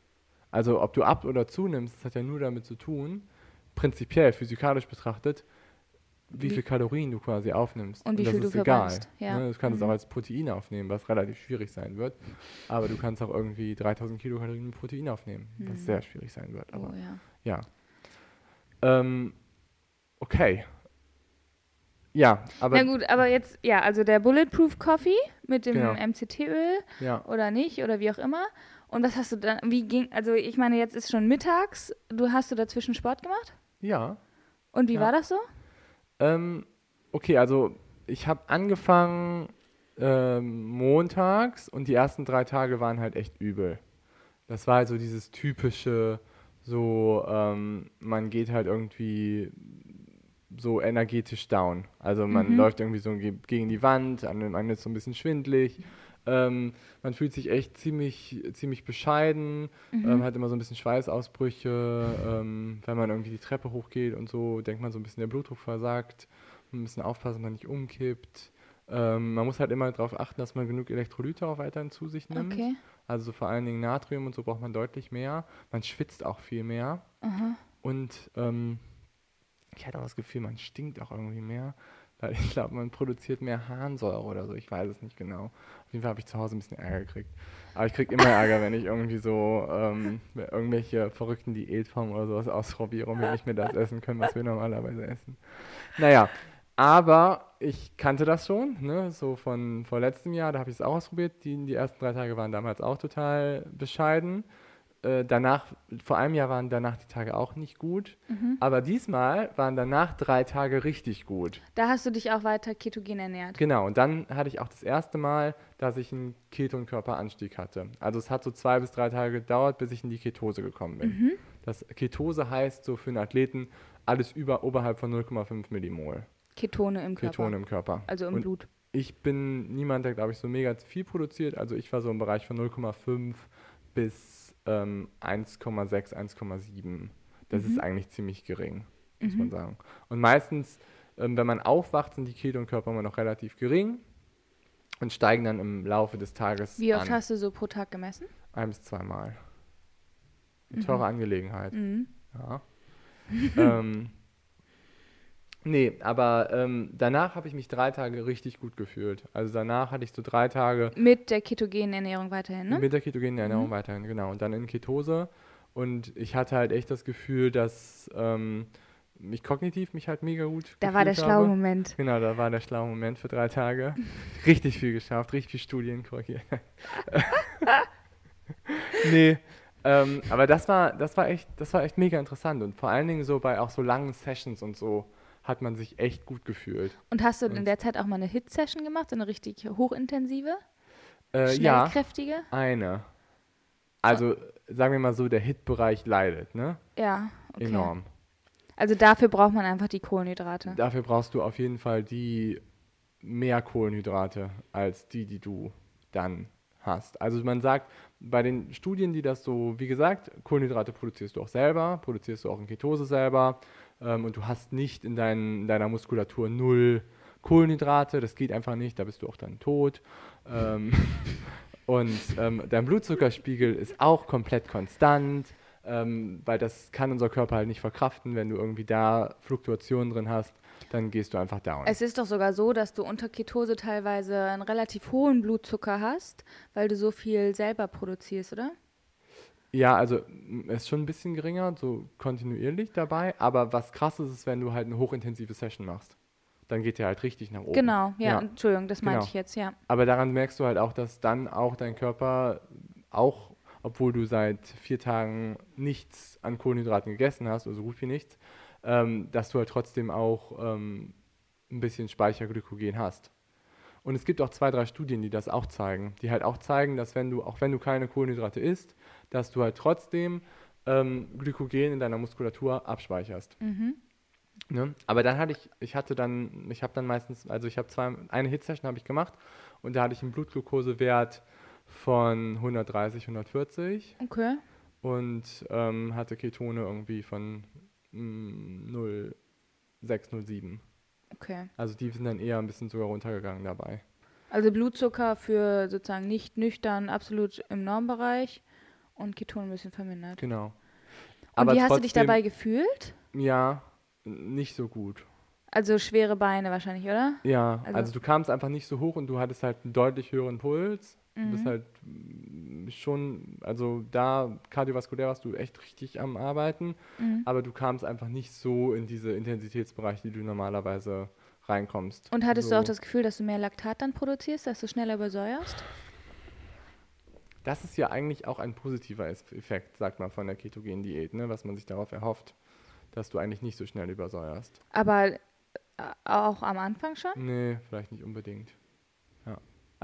Also ob du ab oder zunimmst, das hat ja nur damit zu tun, prinzipiell, physikalisch betrachtet, wie, wie viel Kalorien du quasi aufnimmst. Und wie und viel du ist egal. Ja. Ne? Du kannst mhm. es auch als Protein aufnehmen, was relativ schwierig sein wird. Aber du kannst auch irgendwie 3000 Kilokalorien Protein aufnehmen, mhm. was sehr schwierig sein wird. Aber oh, ja. ja. Ähm, Okay. Ja, aber. Na gut, aber jetzt, ja, also der Bulletproof Coffee mit dem genau. MCT-Öl ja. oder nicht oder wie auch immer. Und was hast du dann, wie ging, also ich meine, jetzt ist schon mittags, du hast du dazwischen Sport gemacht? Ja. Und wie ja. war das so? Ähm, okay, also ich habe angefangen ähm, montags und die ersten drei Tage waren halt echt übel. Das war also dieses typische so, ähm, man geht halt irgendwie so energetisch down. Also man Mhm. läuft irgendwie so ge- gegen die Wand, einem einem ist so ein bisschen schwindlig. Ähm, man fühlt sich echt ziemlich, ziemlich bescheiden, Mhm. ähm, hat immer so ein bisschen Schweißausbrüche. Ähm, wenn man irgendwie die Treppe hochgeht und so, denkt man so ein bisschen, der Blutdruck versagt. Ein bisschen aufpassen, dass man nicht umkippt. Ähm, man muss halt immer darauf achten, dass man genug Elektrolyte auch weiterhin zu sich nimmt. Okay. Also vor allen Dingen Natrium und so braucht man deutlich mehr. Man schwitzt auch viel mehr. Aha. Und ähm, ich hatte auch das Gefühl, man stinkt auch irgendwie mehr. Weil ich glaube, man produziert mehr Harnsäure oder so. Ich weiß es nicht genau. Auf jeden Fall habe ich zu Hause ein bisschen Ärger gekriegt. Aber ich kriege immer Ärger, wenn ich irgendwie so ähm, irgendwelche verrückten Diätformen oder sowas ausprobiere und wir nicht mehr das essen können, was wir normalerweise essen. Naja, aber ich kannte das schon, ne? so von vor letztem Jahr, da habe ich es auch ausprobiert. Die, die ersten drei Tage waren damals auch total bescheiden. Äh, danach, vor einem Jahr waren danach die Tage auch nicht gut. Mhm. Aber diesmal waren danach drei Tage richtig gut. Da hast du dich auch weiter ketogen ernährt. Genau, und dann hatte ich auch das erste Mal, dass ich einen Ketonkörperanstieg hatte. Also es hat so zwei bis drei Tage gedauert, bis ich in die Ketose gekommen bin. Mhm. Das Ketose heißt so für einen Athleten alles über oberhalb von 0,5 Millimol Ketone im Körper. Ketone im Körper. Also im und Blut. ich bin niemand, der, glaube ich, so mega viel produziert. Also ich war so im Bereich von 0,5 bis ähm, 1,6, 1,7. Das ist eigentlich ziemlich gering, muss man sagen. Und meistens, ähm, wenn man aufwacht, sind die Ketonkörper immer noch relativ gering und steigen dann im Laufe des Tages Wie oft an. hast du so pro Tag gemessen? Ein bis zweimal. Eine teure Angelegenheit. Mhm. Ja. ähm, nee, aber ähm, danach habe ich mich drei Tage richtig gut gefühlt. Also danach hatte ich so drei Tage Mit der ketogenen Ernährung weiterhin, ne? mit der ketogenen Ernährung weiterhin, genau. Und dann in Ketose. Und ich hatte halt echt das Gefühl, dass ähm, ich kognitiv mich halt mega gut Da war der schlaue. Moment. Genau, da war der schlaue Moment für drei Tage. Richtig viel geschafft, richtig viel Studien korrigiert. nee, ähm, aber das war, das war echt, das war echt mega interessant und vor allen Dingen so bei auch so langen Sessions und so hat man sich echt gut gefühlt. Und hast du in Und- der Zeit auch mal eine Hit-Session gemacht, so eine richtig hochintensive, Äh, ja, schnellkräftige? eine. Also sagen wir mal so, der Hit-Bereich leidet, ne? Ja, okay. Enorm. Also dafür braucht man einfach die Kohlenhydrate. Dafür brauchst du auf jeden Fall die mehr Kohlenhydrate als die, die du dann hast. Also man sagt, bei den Studien, die das so, wie gesagt, Kohlenhydrate produzierst du auch selber, produzierst du auch in Ketose selber ähm, und du hast nicht in, dein, in deiner Muskulatur null Kohlenhydrate, das geht einfach nicht, da bist du auch dann tot. Ähm, und ähm, dein Blutzuckerspiegel ist auch komplett konstant, ähm, weil das kann unser Körper halt nicht verkraften. Wenn du irgendwie da Fluktuationen drin hast, dann gehst du einfach down. Es ist doch sogar so, dass du unter Ketose teilweise einen relativ hohen Blutzucker hast, weil du so viel selber produzierst, oder? Ja, also ist schon ein bisschen geringer, so kontinuierlich dabei, aber was krass ist, ist, wenn du halt eine hochintensive Session machst. Dann geht der halt richtig nach oben. Genau, ja, Ja. Entschuldigung, das meinte Genau. ich jetzt, ja. Aber daran merkst du halt auch, dass dann auch dein Körper, auch obwohl du seit vier Tagen nichts an Kohlenhydraten gegessen hast, oder so gut wie nichts, ähm, dass du halt trotzdem auch ähm, ein bisschen Speicherglykogen hast. Und es gibt auch zwei, drei Studien, die das auch zeigen, die halt auch zeigen, dass wenn du, auch wenn du keine Kohlenhydrate isst, dass du halt trotzdem ähm, Glykogen in deiner Muskulatur abspeicherst. Mhm. Ne? Aber dann hatte ich, ich hatte dann, ich habe dann meistens, also ich habe zwei, eine Hit-Session habe ich gemacht und da hatte ich einen Blutglukosewert von 130, 140 Okay. und ähm, hatte Ketone irgendwie von mm, 0,6, 0,7. Okay. Also die sind dann eher ein bisschen sogar runtergegangen dabei. Also Blutzucker für sozusagen nicht nüchtern absolut im Normbereich und Ketone ein bisschen vermindert. Genau. Und wie hast du dich dabei gefühlt? Ja, nicht so gut. Also schwere Beine wahrscheinlich, oder? Ja, Also- also, du kamst einfach nicht so hoch und du hattest halt einen deutlich höheren Puls. Du Mhm. bist halt mm, schon, also da kardiovaskulär warst du echt richtig am Arbeiten, Mhm. aber du kamst einfach nicht so in diese Intensitätsbereiche, die du normalerweise reinkommst. Und hattest so. du auch das Gefühl, dass du mehr Laktat dann produzierst, dass du schneller übersäuerst? Das ist ja eigentlich auch ein positiver Effekt, sagt man von der ketogenen Diät, ne? was man sich darauf erhofft, dass du eigentlich nicht so schnell übersäuerst. Aber äh, auch am Anfang schon? Nee, vielleicht nicht unbedingt.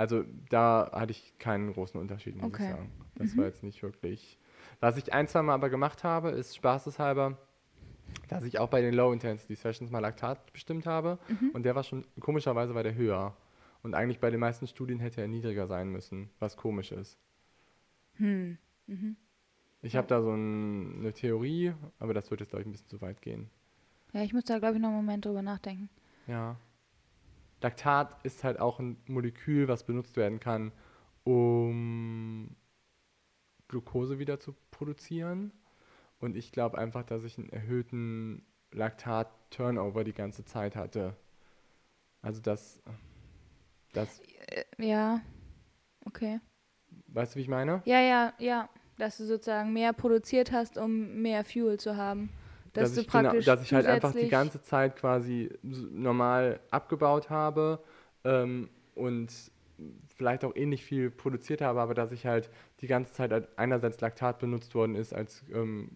Also da hatte ich keinen großen Unterschied, muss Okay. ich sagen. Das Mhm. war jetzt nicht wirklich. Was ich ein, zwei Mal aber gemacht habe, ist spaßeshalber, dass ich auch bei den Low-Intensity-Sessions mal Laktat bestimmt habe. Mhm. Und der war schon, komischerweise war der höher. Und eigentlich bei den meisten Studien hätte er niedriger sein müssen, was komisch ist. Hm. Mhm. Ich habe da so ein, eine Theorie, aber das wird jetzt, glaube ich, ein bisschen zu weit gehen. Ja, ich muss da, glaube ich, noch einen Moment drüber nachdenken. Ja. Laktat ist halt auch ein Molekül, was benutzt werden kann, um Glucose wieder zu produzieren. Und ich glaube einfach, dass ich einen erhöhten Laktat-Turnover die ganze Zeit hatte. Also das, das, Äh, ja. Okay. weißt du, wie ich meine? Ja, ja, ja. Dass du sozusagen mehr produziert hast, um mehr Fuel zu haben. Dass, du ich, genau- dass ich halt einfach die ganze Zeit quasi normal abgebaut habe ähm, und vielleicht auch ähnlich viel produziert habe, aber dass ich halt die ganze Zeit einerseits Laktat benutzt worden ist als, ähm,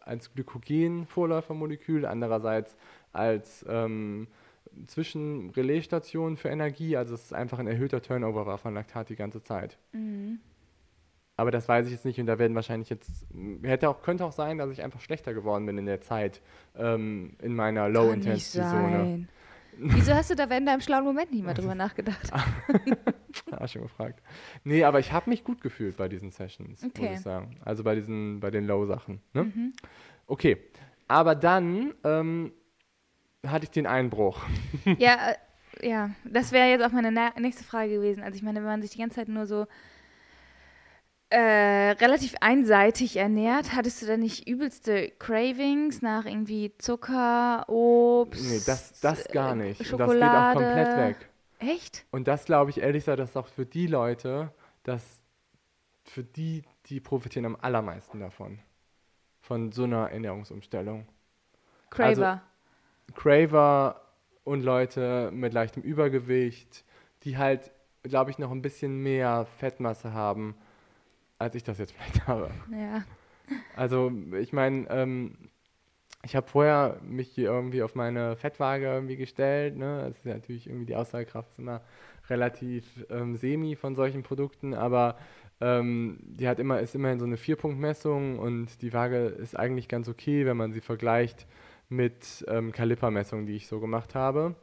als Glykogen-Vorläufermolekül, andererseits als ähm, Zwischenrelaisstation für Energie, also es ist einfach ein erhöhter Turnover war von Laktat die ganze Zeit. Mhm. Aber das weiß ich jetzt nicht und da werden wahrscheinlich jetzt, hätte auch, könnte auch sein, dass ich einfach schlechter geworden bin in der Zeit ähm, in meiner Low-Intensity-Zone. Wieso hast du da in deinem schlauen Moment nicht mehr drüber nachgedacht? Ah, schon gefragt. Nee, aber ich habe mich gut gefühlt bei diesen Sessions, Okay. muss ich sagen. Also bei diesen, bei den Low-Sachen. Ne? Mhm. Okay. Aber dann ähm, hatte ich den Einbruch. Ja, äh, ja, das wäre jetzt auch meine nächste Frage gewesen. Also ich meine, wenn man sich die ganze Zeit nur so äh, relativ einseitig ernährt, hattest du dann nicht übelste Cravings nach irgendwie Zucker, Obst? Nee, das, das gar äh, nicht. Und das Schokolade? geht auch komplett weg. Echt? Und das glaube ich ehrlich gesagt, das ist auch für die Leute, dass für die, die profitieren am allermeisten davon. Von so einer Ernährungsumstellung. Craver. Craver und Leute mit leichtem Übergewicht, die halt, glaube ich, noch ein bisschen mehr Fettmasse haben, als ich das jetzt vielleicht habe. ja. Also ich meine, ähm, ich habe vorher mich hier irgendwie auf meine Fettwaage irgendwie gestellt. Ne? Das ist ja natürlich irgendwie die Aussagekraft ist immer relativ ähm, semi von solchen Produkten, aber ähm, die hat immer ist immerhin so eine Vierpunktmessung und die Waage ist eigentlich ganz okay, wenn man sie vergleicht mit ähm, Kalipermessungen, die ich so gemacht habe.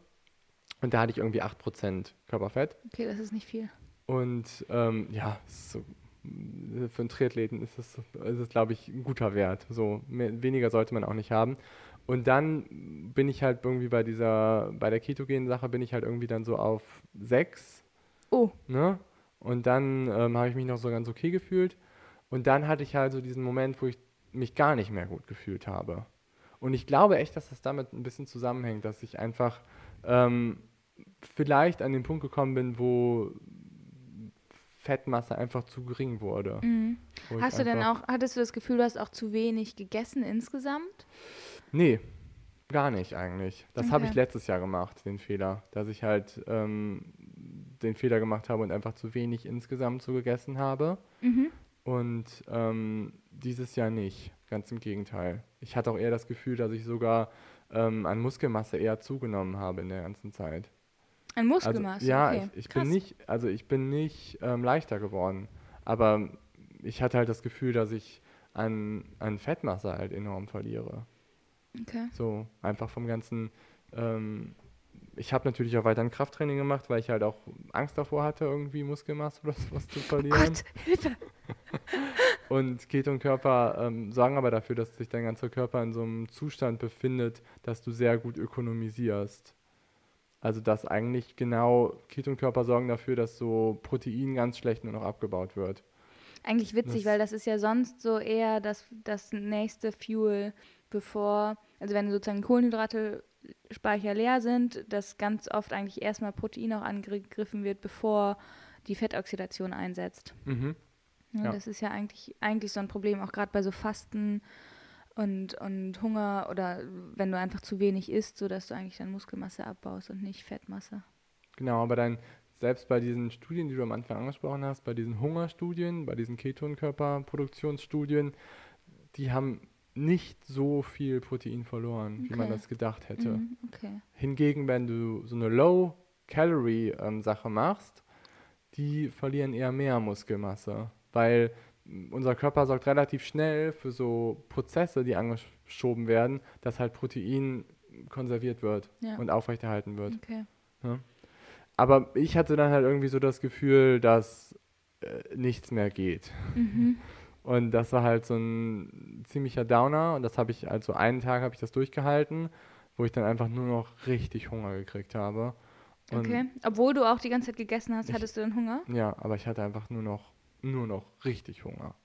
Und da hatte ich irgendwie 8% Körperfett. Okay, das ist nicht viel. Und ähm, ja, so, für einen Triathleten ist es, ist es glaube ich, ein guter Wert. So mehr, weniger sollte man auch nicht haben. Und dann bin ich halt irgendwie bei dieser, bei der ketogenen Sache bin ich halt irgendwie dann so auf 6, Oh, ne? Und dann ähm, habe ich mich noch so ganz okay gefühlt. Und dann hatte ich halt so diesen Moment, wo ich mich gar nicht mehr gut gefühlt habe. Und ich glaube echt, dass das damit ein bisschen zusammenhängt, dass ich einfach ähm, vielleicht an den Punkt gekommen bin, wo Fettmasse einfach zu gering wurde. mhm. Hast du denn auch, hattest du das Gefühl, du hast auch zu wenig gegessen insgesamt? Nee, gar nicht eigentlich. Das habe ich Okay. letztes Jahr gemacht, den Fehler. Dass ich halt ähm, den Fehler gemacht habe und einfach zu wenig insgesamt so gegessen habe. Mhm. Und ähm, dieses Jahr nicht. Ganz im Gegenteil. Ich hatte auch eher das Gefühl, dass ich sogar ähm, an Muskelmasse eher zugenommen habe in der ganzen Zeit. Ein Also, Muskelmasse, ja, okay. ich, ich bin nicht, also ich bin nicht ähm, leichter geworden. Aber ich hatte halt das Gefühl, dass ich an, an Fettmasse halt enorm verliere. Okay. So, einfach vom ganzen. Ähm, ich habe natürlich auch weiter ein Krafttraining gemacht, weil ich halt auch Angst davor hatte, irgendwie Muskelmasse oder sowas zu verlieren. Gott, Hilfe. Und Ketonkörper ähm, sorgen aber dafür, dass sich dein ganzer Körper in so einem Zustand befindet, dass du sehr gut ökonomisierst. Also dass eigentlich genau Ketonkörper sorgen dafür, dass so Protein ganz schlecht nur noch abgebaut wird. Eigentlich witzig, Das- weil das ist ja sonst so eher das, das nächste Fuel, bevor, also wenn sozusagen Kohlenhydrate Speicher leer sind, dass ganz oft eigentlich erstmal Protein auch angegriffen wird, bevor die Fettoxidation einsetzt. Mhm. Ja, Ja. Das ist ja eigentlich, eigentlich so ein Problem, auch gerade bei so Fasten und, und Hunger oder wenn du einfach zu wenig isst, sodass du eigentlich dann Muskelmasse abbaust und nicht Fettmasse. Genau, aber dann selbst bei diesen Studien, die du am Anfang angesprochen hast, bei diesen Hungerstudien, bei diesen Ketonkörperproduktionsstudien, die haben nicht so viel Protein verloren, wie man Okay. das gedacht hätte. Mhm, okay. Hingegen, wenn du so eine Low-Calorie-Sache machst, die verlieren eher mehr Muskelmasse, weil unser Körper sorgt relativ schnell für so Prozesse, die angeschoben werden, dass halt Protein konserviert wird Ja. und aufrechterhalten wird. Okay. Aber ich hatte dann halt irgendwie so das Gefühl, dass äh, nichts mehr geht. Mhm. Und das war halt so ein ziemlicher Downer. Und das habe ich, also einen Tag habe ich das durchgehalten, wo ich dann einfach nur noch richtig Hunger gekriegt habe. Und, Okay. Obwohl du auch die ganze Zeit gegessen hast, Ich- hattest du dann Hunger? Ja, aber ich hatte einfach nur noch, nur noch richtig Hunger.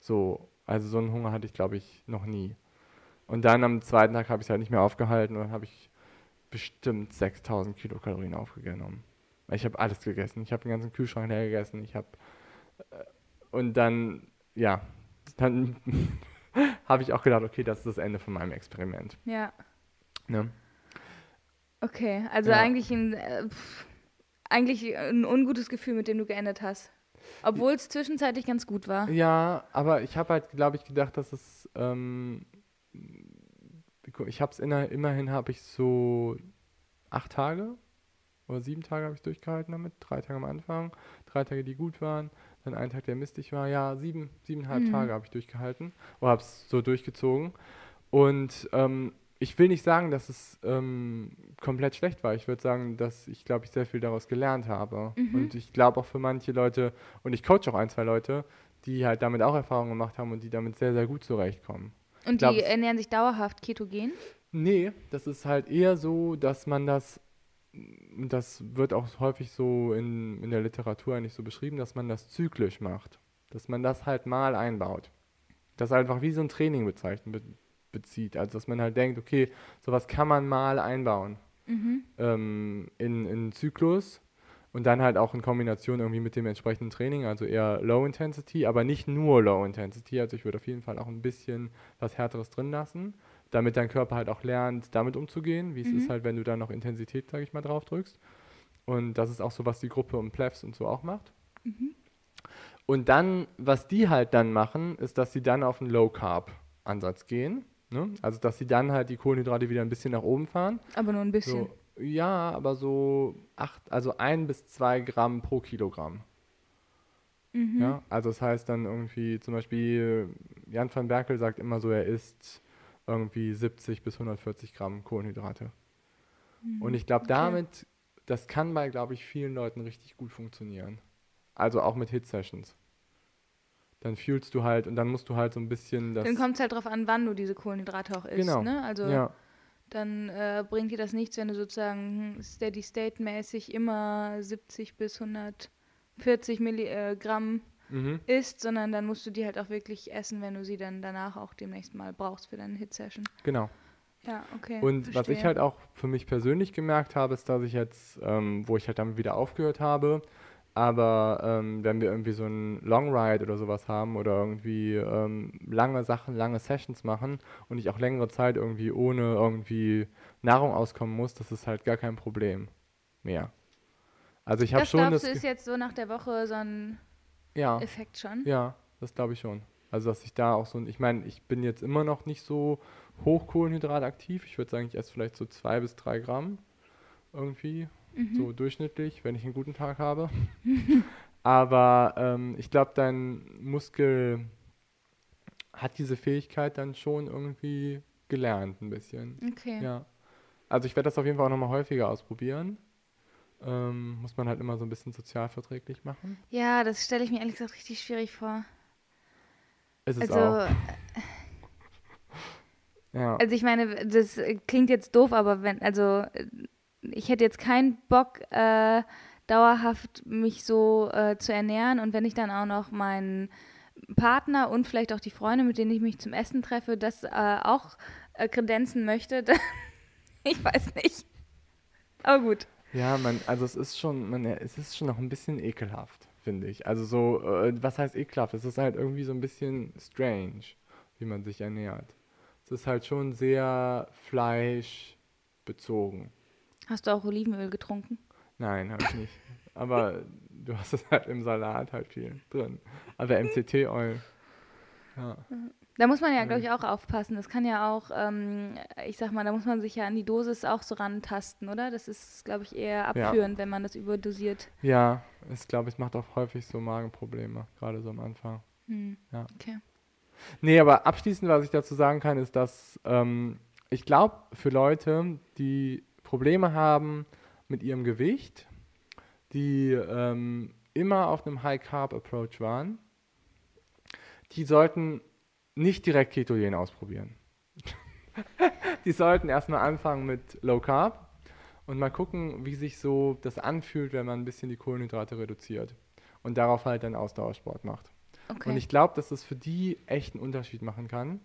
So, also so einen Hunger hatte ich, glaube ich, noch nie. Und dann am zweiten Tag habe ich es halt nicht mehr aufgehalten und dann habe ich bestimmt 6000 Kilokalorien aufgenommen. Ich habe alles gegessen. Ich habe den ganzen Kühlschrank leer gegessen. Ich habe äh, und dann, ja, dann habe ich auch gedacht, okay, das ist das Ende von meinem Experiment. Ja. Ne? Okay. Also Ja. eigentlich ein äh, pff, eigentlich ein ungutes Gefühl, mit dem du geendet hast. Obwohl es zwischenzeitlich ganz gut war. Ja, aber ich habe halt, glaube ich, gedacht, dass es, ähm, ich habe es immerhin, habe ich so acht Tage oder sieben Tage habe ich durchgehalten damit, drei Tage am Anfang, drei Tage, die gut waren, dann ein Tag, der mistig war, ja, sieben, siebeneinhalb Mhm. Tage habe ich durchgehalten oder habe es so durchgezogen und ähm, ich will nicht sagen, dass es ähm, komplett schlecht war. Ich würde sagen, dass ich, glaube ich, sehr viel daraus gelernt habe. Mhm. Und ich glaube auch für manche Leute, und ich coach auch ein, zwei Leute, die halt damit auch Erfahrungen gemacht haben und die damit sehr, sehr gut zurechtkommen. Und glaub, die ernähren sich dauerhaft ketogen? Nee, das ist halt eher so, dass man das, das wird auch häufig so in, in der Literatur eigentlich so beschrieben, dass man das zyklisch macht. Dass man das halt mal einbaut. Das einfach wie so ein Training bezeichnet, be, bezieht. Also dass man halt denkt, okay, sowas kann man mal einbauen Mhm. ähm, in, in einen Zyklus und dann halt auch in Kombination irgendwie mit dem entsprechenden Training, also eher Low Intensity, aber nicht nur Low Intensity. Also ich würde auf jeden Fall auch ein bisschen was Härteres drin lassen, damit dein Körper halt auch lernt, damit umzugehen, wie es Mhm. ist halt, wenn du da noch Intensität, sage ich mal, drauf drückst. Und das ist auch so, was die Gruppe um Plebs und so auch macht. Mhm. Und dann, was die halt dann machen, ist, dass sie dann auf einen Low Carb Ansatz gehen. Ne? Also dass sie dann halt die Kohlenhydrate wieder ein bisschen nach oben fahren. Aber nur ein bisschen. So, ja, aber so acht, also ein bis zwei Gramm pro Kilogramm. Mhm. Ja, also das heißt dann irgendwie zum Beispiel Jan van Berkel sagt immer so, er isst irgendwie 70 bis 140 Gramm Kohlenhydrate. Und ich glaube Mhm. okay. damit, das kann bei, glaube ich, vielen Leuten richtig gut funktionieren. Also auch mit Hit-Sessions. Dann fühlst du halt und dann musst du halt so ein bisschen das. Dann kommt es halt drauf an, wann du diese Kohlenhydrate auch isst. Genau. Ne? Also ja, dann äh, bringt dir das nichts, wenn du sozusagen hm, Steady-State-mäßig immer 70 bis 140 Milligramm mhm. isst, sondern dann musst du die halt auch wirklich essen, wenn du sie dann danach auch demnächst mal brauchst für deine Hit-Session. genau. Ja, okay. Und was ich verstehe. halt auch für mich persönlich gemerkt habe, ist, dass ich jetzt, ähm, wo ich halt damit wieder aufgehört habe, aber ähm, wenn wir irgendwie so einen Long Ride oder sowas haben oder irgendwie ähm, lange Sachen, lange Sessions machen und ich auch längere Zeit irgendwie ohne irgendwie Nahrung auskommen muss, das ist halt gar kein Problem mehr. Also ich habe schon glaubst das du, ist jetzt so nach der Woche so ein ja, Effekt schon? ja, das glaube ich schon. Also dass ich da auch so, ein- ich meine, ich bin jetzt immer noch nicht so hoch kohlenhydrataktiv. Ich würde sagen, ich esse vielleicht so zwei bis drei Gramm irgendwie, Mhm. so durchschnittlich, wenn ich einen guten Tag habe. Aber ähm, ich glaube, dein Muskel hat diese Fähigkeit dann schon irgendwie gelernt ein bisschen. Okay. Ja. Also ich werde das auf jeden Fall auch nochmal häufiger ausprobieren. Ähm, muss man halt immer so ein bisschen sozialverträglich machen. Ja, das stelle ich mir ehrlich gesagt richtig schwierig vor. Ist es Also, auch. Ja. also ich meine, das äh, klingt jetzt doof, aber wenn, also äh, ich hätte jetzt keinen Bock, äh, dauerhaft mich so äh, zu ernähren und wenn ich dann auch noch meinen Partner und vielleicht auch die Freunde, mit denen ich mich zum Essen treffe, das äh, auch äh, kredenzen möchte, dann, ich weiß nicht. Aber gut. Ja, man, also es ist schon, man, es ist schon noch ein bisschen ekelhaft, finde ich. Also so, äh, was heißt ekelhaft? Es ist halt irgendwie so ein bisschen strange, wie man sich ernährt. Es ist halt schon sehr fleischbezogen. Hast du auch Olivenöl getrunken? Nein, habe ich nicht. Aber du hast es halt im Salat halt viel drin. Aber MCT-Oil. Ja. Da muss man ja, glaube ich, auch aufpassen. Das kann ja auch, ähm, ich sag mal, da muss man sich ja an die Dosis auch so rantasten, oder? Das ist, glaube ich, eher abführend, wenn man das überdosiert. Ja, ich glaube, es macht auch häufig so Magenprobleme, gerade so am Anfang. Hm. Ja. Okay. Nee, aber abschließend, was ich dazu sagen kann, ist, dass ähm, ich glaube, für Leute, die Probleme haben mit ihrem Gewicht, die ähm, immer auf einem High-Carb-Approach waren, die sollten nicht direkt Ketogen ausprobieren. die sollten erstmal anfangen mit Low Carb und mal gucken, wie sich so das anfühlt, wenn man ein bisschen die Kohlenhydrate reduziert und darauf halt dann Ausdauersport macht. okay. Und ich glaube, dass das für die echt einen Unterschied machen kann.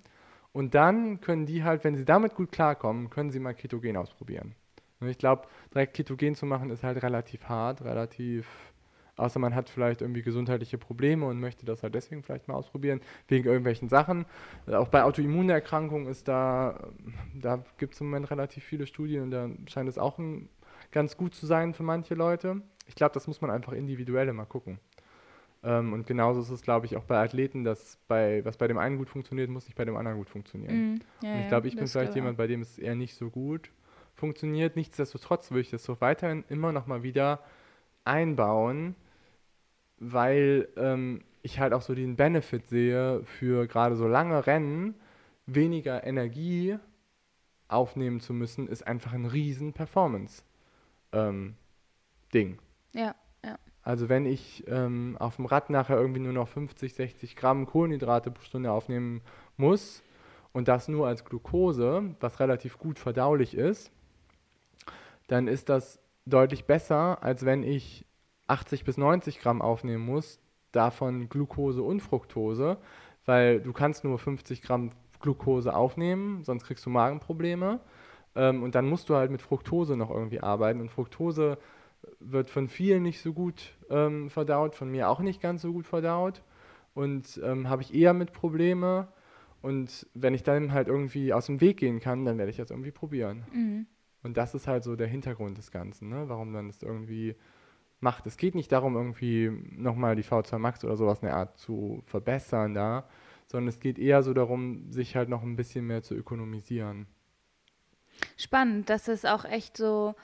Und dann können die halt, wenn sie damit gut klarkommen, können sie mal Ketogen ausprobieren. Und ich glaube, direkt Ketogen zu machen ist halt relativ hart, relativ, außer man hat vielleicht irgendwie gesundheitliche Probleme und möchte das halt deswegen vielleicht mal ausprobieren, wegen irgendwelchen Sachen. Auch bei Autoimmunerkrankungen ist da, da gibt es im Moment relativ viele Studien und da scheint es auch ein, ganz gut zu sein für manche Leute. Ich glaube, das muss man einfach individuell mal gucken. Ähm, und genauso ist es, glaube ich, auch bei Athleten, dass bei, was bei dem einen gut funktioniert, muss nicht bei dem anderen gut funktionieren. Mhm. Ja, Und ich glaube, ich bin vielleicht jemand, bei dem es eher nicht so gut funktioniert. Nichtsdestotrotz würde ich das so weiterhin immer noch mal wieder einbauen, weil ähm, ich halt auch so den Benefit sehe für gerade so lange Rennen, weniger Energie aufnehmen zu müssen, ist einfach ein riesen Performance-Ding. Ja, Also wenn ich ähm, auf dem Rad nachher irgendwie nur noch 50, 60 Gramm Kohlenhydrate pro Stunde aufnehmen muss und das nur als Glucose, was relativ gut verdaulich ist, dann ist das deutlich besser, als wenn ich 80 bis 90 Gramm aufnehmen muss, davon Glucose und Fructose, weil du kannst nur 50 Gramm Glucose aufnehmen, sonst kriegst du Magenprobleme. Ähm, und dann musst du halt mit Fructose noch irgendwie arbeiten. Und Fructose wird von vielen nicht so gut ähm, verdaut, von mir auch nicht ganz so gut verdaut. Und ähm, habe ich eher mit Probleme. Und wenn ich dann halt irgendwie aus dem Weg gehen kann, dann werde ich das irgendwie probieren. mhm. Und das ist halt so der Hintergrund des Ganzen, ne? warum man das irgendwie macht. Es geht nicht darum, irgendwie nochmal die V2 Max oder sowas in der Art zu verbessern da, sondern es geht eher so darum, sich halt noch ein bisschen mehr zu ökonomisieren. Spannend, dass es auch echt so,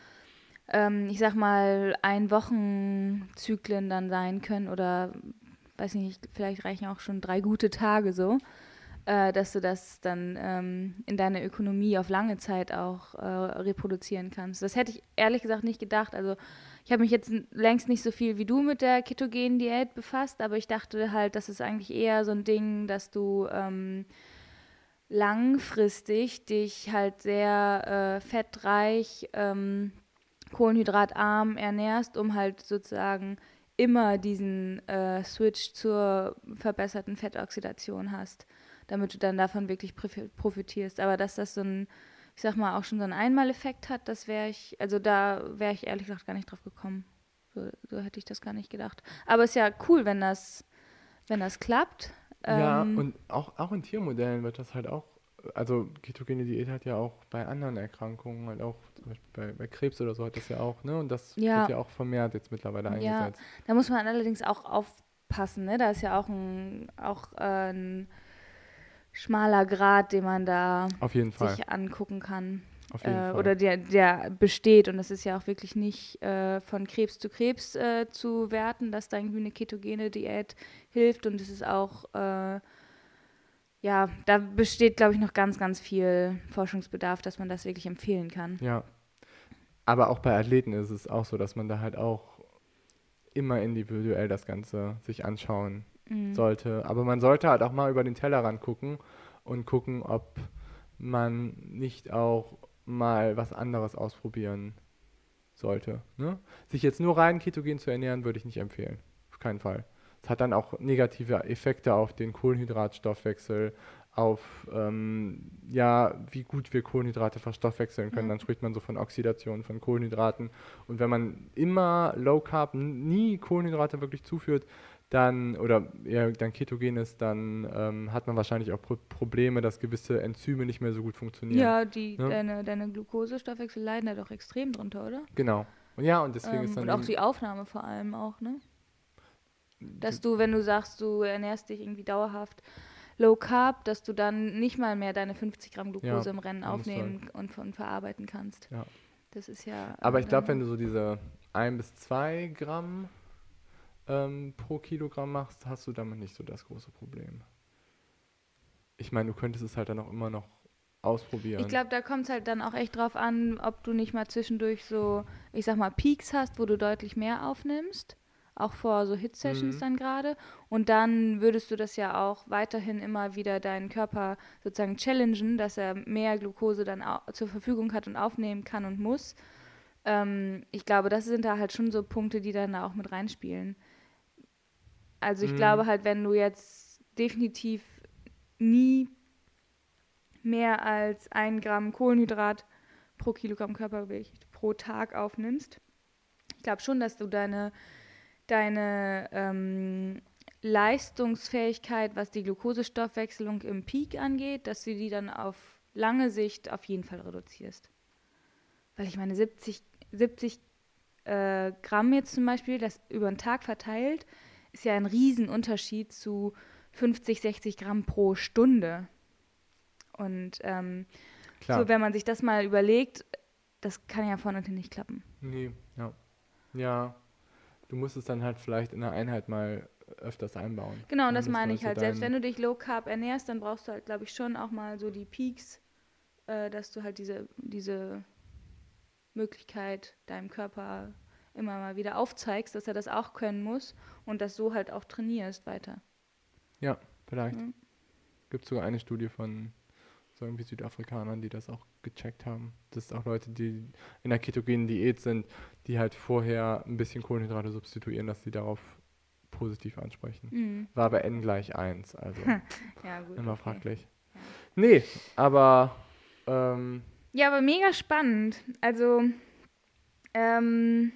ähm, ich sag mal, ein Wochenzyklen dann sein können oder weiß nicht, vielleicht reichen auch schon drei gute Tage so, äh, dass du das dann ähm, in deiner Ökonomie auf lange Zeit auch äh, reproduzieren kannst. Das hätte ich ehrlich gesagt nicht gedacht. Also ich habe mich jetzt längst nicht so viel wie du mit der ketogenen Diät befasst, aber ich dachte halt, das ist eigentlich eher so ein Ding, dass du ähm, langfristig dich halt sehr äh, fettreich, ähm, kohlenhydratarm ernährst, um halt sozusagen immer diesen äh, Switch zur verbesserten Fettoxidation hast, damit du dann davon wirklich profi- profitierst. Aber dass das so ein, ich sag mal, auch schon so einen Einmaleffekt hat, das wäre ich, also da wäre ich ehrlich gesagt gar nicht drauf gekommen. So, so hätte ich das gar nicht gedacht. Aber ist ja cool, wenn das, wenn das klappt. ja, Ähm, und auch, auch in Tiermodellen wird das halt auch, also ketogene Diät hat ja auch bei anderen Erkrankungen, halt auch zum Beispiel bei, bei Krebs oder so hat das ja auch, ne? Und das Ja. wird ja auch vermehrt jetzt mittlerweile Ja. eingesetzt. Da muss man allerdings auch aufpassen, ne? Da ist ja auch ein, auch, äh, ein schmaler Grad, den man da sich angucken kann. Auf jeden Äh, Fall. oder der, der besteht und das ist ja auch wirklich nicht äh, von Krebs zu Krebs äh, zu werten, dass da irgendwie eine ketogene Diät hilft und es ist auch, äh, ja, da besteht, glaube ich, noch ganz, ganz viel Forschungsbedarf, dass man das wirklich empfehlen kann. Ja. Aber auch bei Athleten ist es auch so, dass man da halt auch immer individuell das Ganze sich anschauen Mhm. sollte. Aber man sollte halt auch mal über den Tellerrand gucken und gucken, ob man nicht auch mal was anderes ausprobieren sollte. Ne? Sich jetzt nur rein ketogen zu ernähren, würde ich nicht empfehlen. Auf keinen Fall. Es hat dann auch negative Effekte auf den Kohlenhydratstoffwechsel, auf ähm, ja, wie gut wir Kohlenhydrate verstoffwechseln können. Ja. Dann spricht man so von Oxidation von Kohlenhydraten. Und wenn man immer Low Carb, nie Kohlenhydrate wirklich zuführt, dann oder eher dann ketogen ist, dann ähm, hat man wahrscheinlich auch Pro Probleme, dass gewisse Enzyme nicht mehr so gut funktionieren. Ja, die, Ja. deine, deine Glukosestoffwechsel leiden da doch extrem drunter, oder? Genau. Und ja, und deswegen Ähm, ist dann und auch die Aufnahme vor allem auch, ne? Dass du, wenn du sagst, du ernährst dich irgendwie dauerhaft low carb, dass du dann nicht mal mehr deine 50 Gramm Glucose Ja, im Rennen aufnehmen und, und verarbeiten kannst. Ja. Das ist ja. Aber äh, ich glaube, dann- wenn du so diese 1 bis 2 Gramm ähm, pro Kilogramm machst, hast du damit nicht so das große Problem. Ich meine, du könntest es halt dann auch immer noch ausprobieren. Ich glaube, da kommt es halt dann auch echt drauf an, ob du nicht mal zwischendurch so, ich sag mal, Peaks hast, wo du deutlich mehr aufnimmst. Auch vor so Hit-Sessions Mhm. dann gerade. Und dann würdest du das ja auch weiterhin immer wieder deinen Körper sozusagen challengen, dass er mehr Glucose dann zur Verfügung hat und aufnehmen kann und muss. Ähm, ich glaube, das sind da halt schon so Punkte, die dann da auch mit reinspielen. Also ich Mhm. glaube halt, wenn du jetzt definitiv nie mehr als ein Gramm Kohlenhydrat pro Kilogramm Körpergewicht pro Tag aufnimmst. Ich glaube schon, dass du deine, deine ähm, Leistungsfähigkeit, was die Glukosestoffwechselung im Peak angeht, dass du die dann auf lange Sicht auf jeden Fall reduzierst. Weil ich meine, 70, 70 äh, Gramm jetzt zum Beispiel, das über den Tag verteilt, ist ja ein Riesenunterschied zu 50, 60 Gramm pro Stunde. Und ähm, so, wenn man sich das mal überlegt, das kann ja vorne und hinten nicht klappen. Nee, ja. Ja. Du musst es dann halt vielleicht in der Einheit mal öfters einbauen. Genau, und das meine man ich halt. Selbst wenn du dich low carb ernährst, dann brauchst du halt, glaube ich, schon auch mal so die Peaks, äh, dass du halt diese, diese Möglichkeit deinem Körper immer mal wieder aufzeigst, dass er das auch können muss und das so halt auch trainierst weiter. Ja, vielleicht. Mhm. Gibt sogar eine Studie von so irgendwie Südafrikanern, die das auch gecheckt haben. Das sind auch Leute, die in der ketogenen Diät sind, die halt vorher ein bisschen Kohlenhydrate substituieren, dass sie darauf positiv ansprechen. Mhm. War bei N gleich 1, also Ja, gut. immer okay. fraglich. Ja. Nee, aber ähm, Ja, aber mega spannend. Also ähm,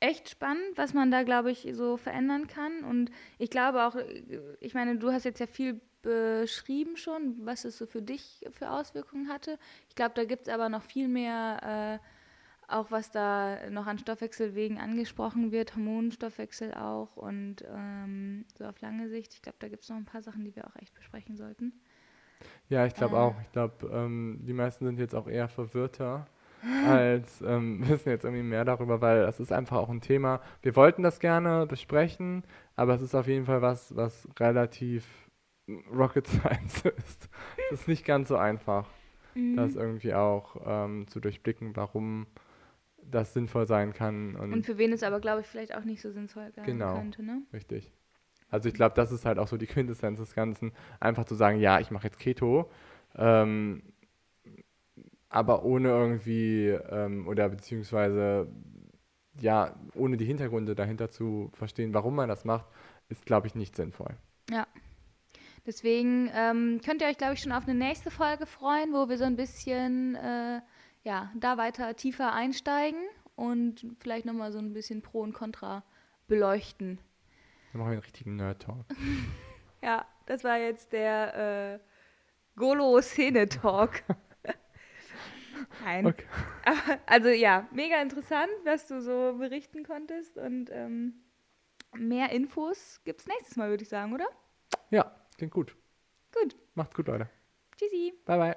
echt spannend, was man da, glaube ich, so verändern kann. Und ich glaube auch, äh, ich meine, du hast jetzt ja viel beschrieben schon, was es so für dich für Auswirkungen hatte. Ich glaube, da gibt es aber noch viel mehr, äh, auch was da noch an Stoffwechselwegen angesprochen wird, Hormonstoffwechsel auch und ähm, so auf lange Sicht. Ich glaube, da gibt es noch ein paar Sachen, die wir auch echt besprechen sollten. ja, ich glaube Äh. auch. Ich glaube, ähm, die meisten sind jetzt auch eher verwirrter als ähm, wissen jetzt irgendwie mehr darüber, weil das ist einfach auch ein Thema. Wir wollten das gerne besprechen, aber es ist auf jeden Fall was, was relativ Rocket Science ist. Es ist nicht ganz so einfach, Mhm. das irgendwie auch ähm, zu durchblicken, warum das sinnvoll sein kann. Und, Und für wen es aber, glaube ich, vielleicht auch nicht so sinnvoll sein Genau. könnte, ne? richtig. Also ich glaube, das ist halt auch so die Quintessenz des Ganzen, einfach zu sagen, ja, ich mache jetzt Keto, ähm, aber ohne irgendwie, ähm, oder beziehungsweise, ja, ohne die Hintergründe dahinter zu verstehen, warum man das macht, ist, glaube ich, nicht sinnvoll. Deswegen ähm, könnt ihr euch, glaube ich, schon auf eine nächste Folge freuen, wo wir so ein bisschen äh, ja, da weiter tiefer einsteigen und vielleicht nochmal so ein bisschen Pro und Contra beleuchten. Dann machen wir einen richtigen Nerd-Talk. Ja, das war jetzt der äh, Golo-Szene-Talk. Nein. Okay. Aber, also ja, mega interessant, was du so berichten konntest und ähm, mehr Infos gibt es nächstes Mal, würde ich sagen, oder? Ja, klingt gut. Gut. Macht's gut, Leute. Tschüssi. Bye, bye.